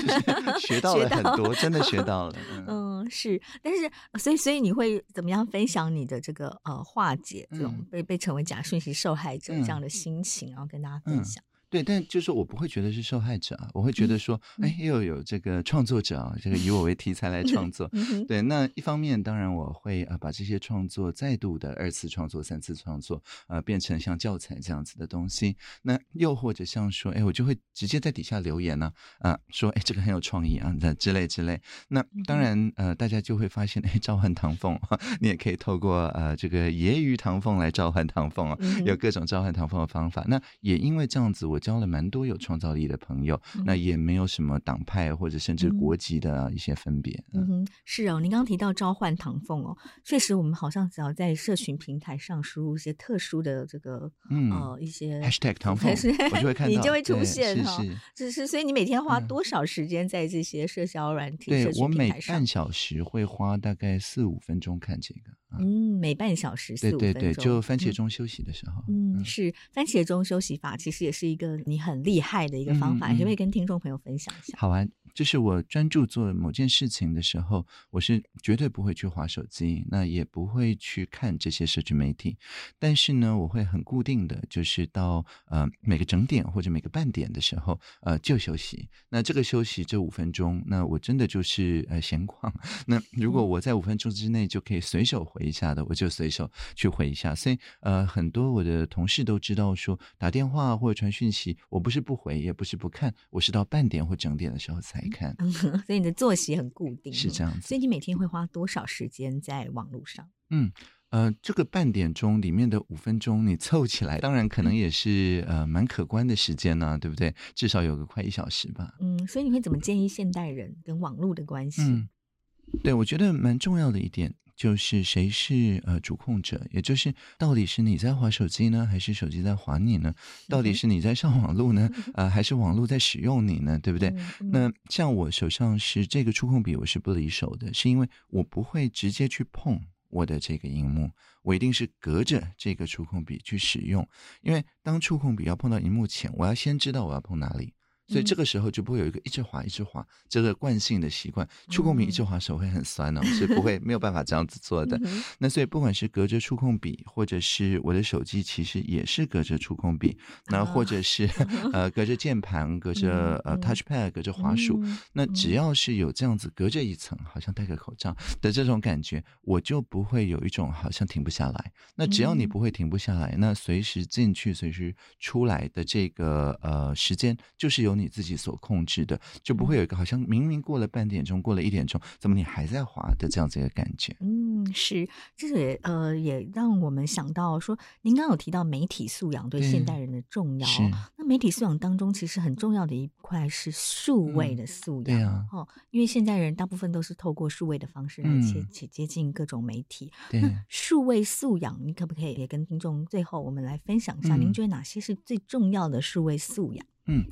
学到了很多，真的学到了。嗯，是，但是，所以，所以你会怎么样分享你的这个呃化解这种被被成为假讯息受害者这样的心情，然后跟大家分享？对，但就是我不会觉得是受害者啊，我会觉得说，哎，又有这个创作者啊，这个以我为题材来创作。对，那一方面当然我会啊把这些创作再度的二次创作、三次创作，呃，变成像教材这样子的东西。那又或者像说，哎，我就会直接在底下留言呢，啊，说，哎，这个很有创意啊，那之类之类。那当然，呃，大家就会发现，哎，召唤唐凤，你也可以透过呃这个揶揄唐凤来召唤唐凤啊，有各种召唤唐凤的方法。那也因为这样子，我交了蛮多有创造力的朋友，那也没有什么党派或者甚至国籍的一些分别。嗯哼，是哦，您刚刚提到召唤唐凤哦，确实，我们好像只要在社群平台上输入一些特殊的这个嗯呃一些 hashtag 唐凤，我就会看到，你就会出现哈。是是，所以你每天花多少时间在这些社交软体？对，我每半小时会花大概四五分钟看这个。嗯，每半小时四五分钟。对对对，就番茄钟休息的时候。嗯，是番茄钟休息法，其实也是一个你很厉害的一个方法，可不可以跟听众朋友分享一下？好啊。就是我专注做某件事情的时候，我是绝对不会去划手机，那也不会去看这些社群媒体。但是呢，我会很固定的，就是到呃每个整点或者每个半点的时候，呃就休息。那这个休息这五分钟，那我真的就是呃闲逛。那如果我在五分钟之内就可以随手回一下的，我就随手去回一下。所以呃，很多我的同事都知道说，打电话或者传讯息，我不是不回，也不是不看，我是到半点或整点的时候才。看，所以你的作息很固定，是这样子。所以你每天会花多少时间在网络上？嗯，呃，这个半点钟里面的五分钟，你凑起来，当然可能也是呃蛮可观的时间呢、啊，对不对？至少有个快一小时吧。嗯，所以你会怎么建议现代人跟网络的关系？嗯，对，我觉得蛮重要的一点。就是谁是呃主控者，也就是到底是你在划手机呢，还是手机在划你呢？到底是你在上网络呢，呃，还是网络在使用你呢？对不对？那像我手上是这个触控笔，我是不离手的，是因为我不会直接去碰我的这个荧幕，我一定是隔着这个触控笔去使用，因为当触控笔要碰到荧幕前，我要先知道我要碰哪里。所以这个时候就不会有一个一直滑一直滑这个惯性的习惯，触控笔一直滑手会很酸呢、哦，是不会没有办法这样子做的。那所以不管是隔着触控笔，或者是我的手机，其实也是隔着触控笔，那或者是呃隔着键盘，隔着呃 touchpad，隔着滑鼠，那只要是有这样子隔着一层，好像戴个口罩的这种感觉，我就不会有一种好像停不下来。那只要你不会停不下来，那随时进去随时出来的这个呃时间，就是由你自己所控制的，就不会有一个好像明明过了半点钟，过了一点钟，怎么你还在滑的这样子一个感觉？嗯，是，这也呃也让我们想到说，您刚刚有提到媒体素养对现代人的重要。那媒体素养当中，其实很重要的一块是数位的素养。嗯、对啊，哦，因为现代人大部分都是透过数位的方式来接接接近各种媒体。对，那数位素养，你可不可以也跟听众最后我们来分享一下？您觉得哪些是最重要的数位素养？嗯。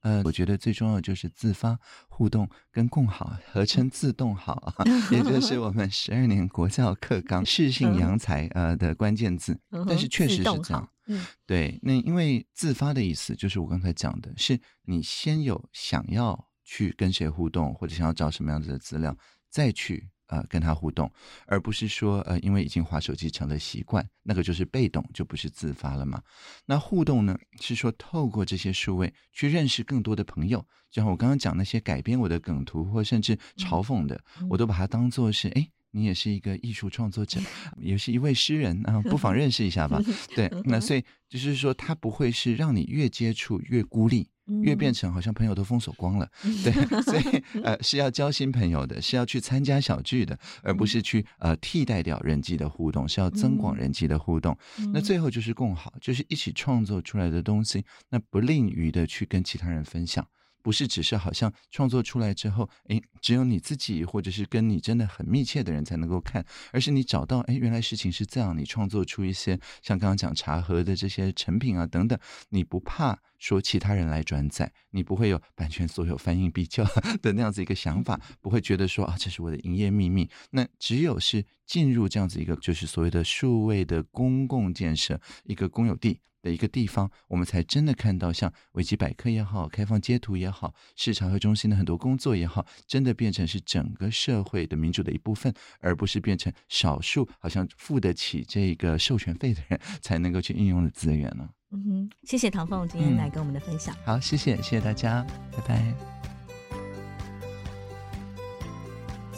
呃，我觉得最重要的就是自发、互动跟共好，合称自动好啊，也就是我们十二年国教课纲适 性扬才呃的关键字。但是确实是这样，嗯，对。那因为自发的意思就是我刚才讲的，是你先有想要去跟谁互动，或者想要找什么样子的资料，再去。呃，跟他互动，而不是说呃，因为已经滑手机成了习惯，那个就是被动，就不是自发了嘛。那互动呢，是说透过这些数位去认识更多的朋友，就像我刚刚讲那些改编我的梗图或甚至嘲讽的，嗯、我都把它当做是，哎，你也是一个艺术创作者，也是一位诗人啊，不妨认识一下吧。对，那所以就是说，它不会是让你越接触越孤立。越变成好像朋友都封锁光了，对，所以呃是要交新朋友的，是要去参加小聚的，而不是去呃替代掉人际的互动，是要增广人际的互动。那最后就是共好，就是一起创作出来的东西，那不吝于的去跟其他人分享。不是只是好像创作出来之后，诶，只有你自己或者是跟你真的很密切的人才能够看，而是你找到，诶，原来事情是这样，你创作出一些像刚刚讲茶盒的这些成品啊等等，你不怕说其他人来转载，你不会有版权所有翻译必究 的那样子一个想法，不会觉得说啊，这是我的营业秘密。那只有是进入这样子一个就是所谓的数位的公共建设，一个公有地。的一个地方，我们才真的看到像维基百科也好，开放街图也好，市场和中心的很多工作也好，真的变成是整个社会的民主的一部分，而不是变成少数好像付得起这个授权费的人才能够去应用的资源呢？嗯哼，谢谢唐凤今天来跟我们的分享。嗯、好，谢谢，谢谢大家，拜拜。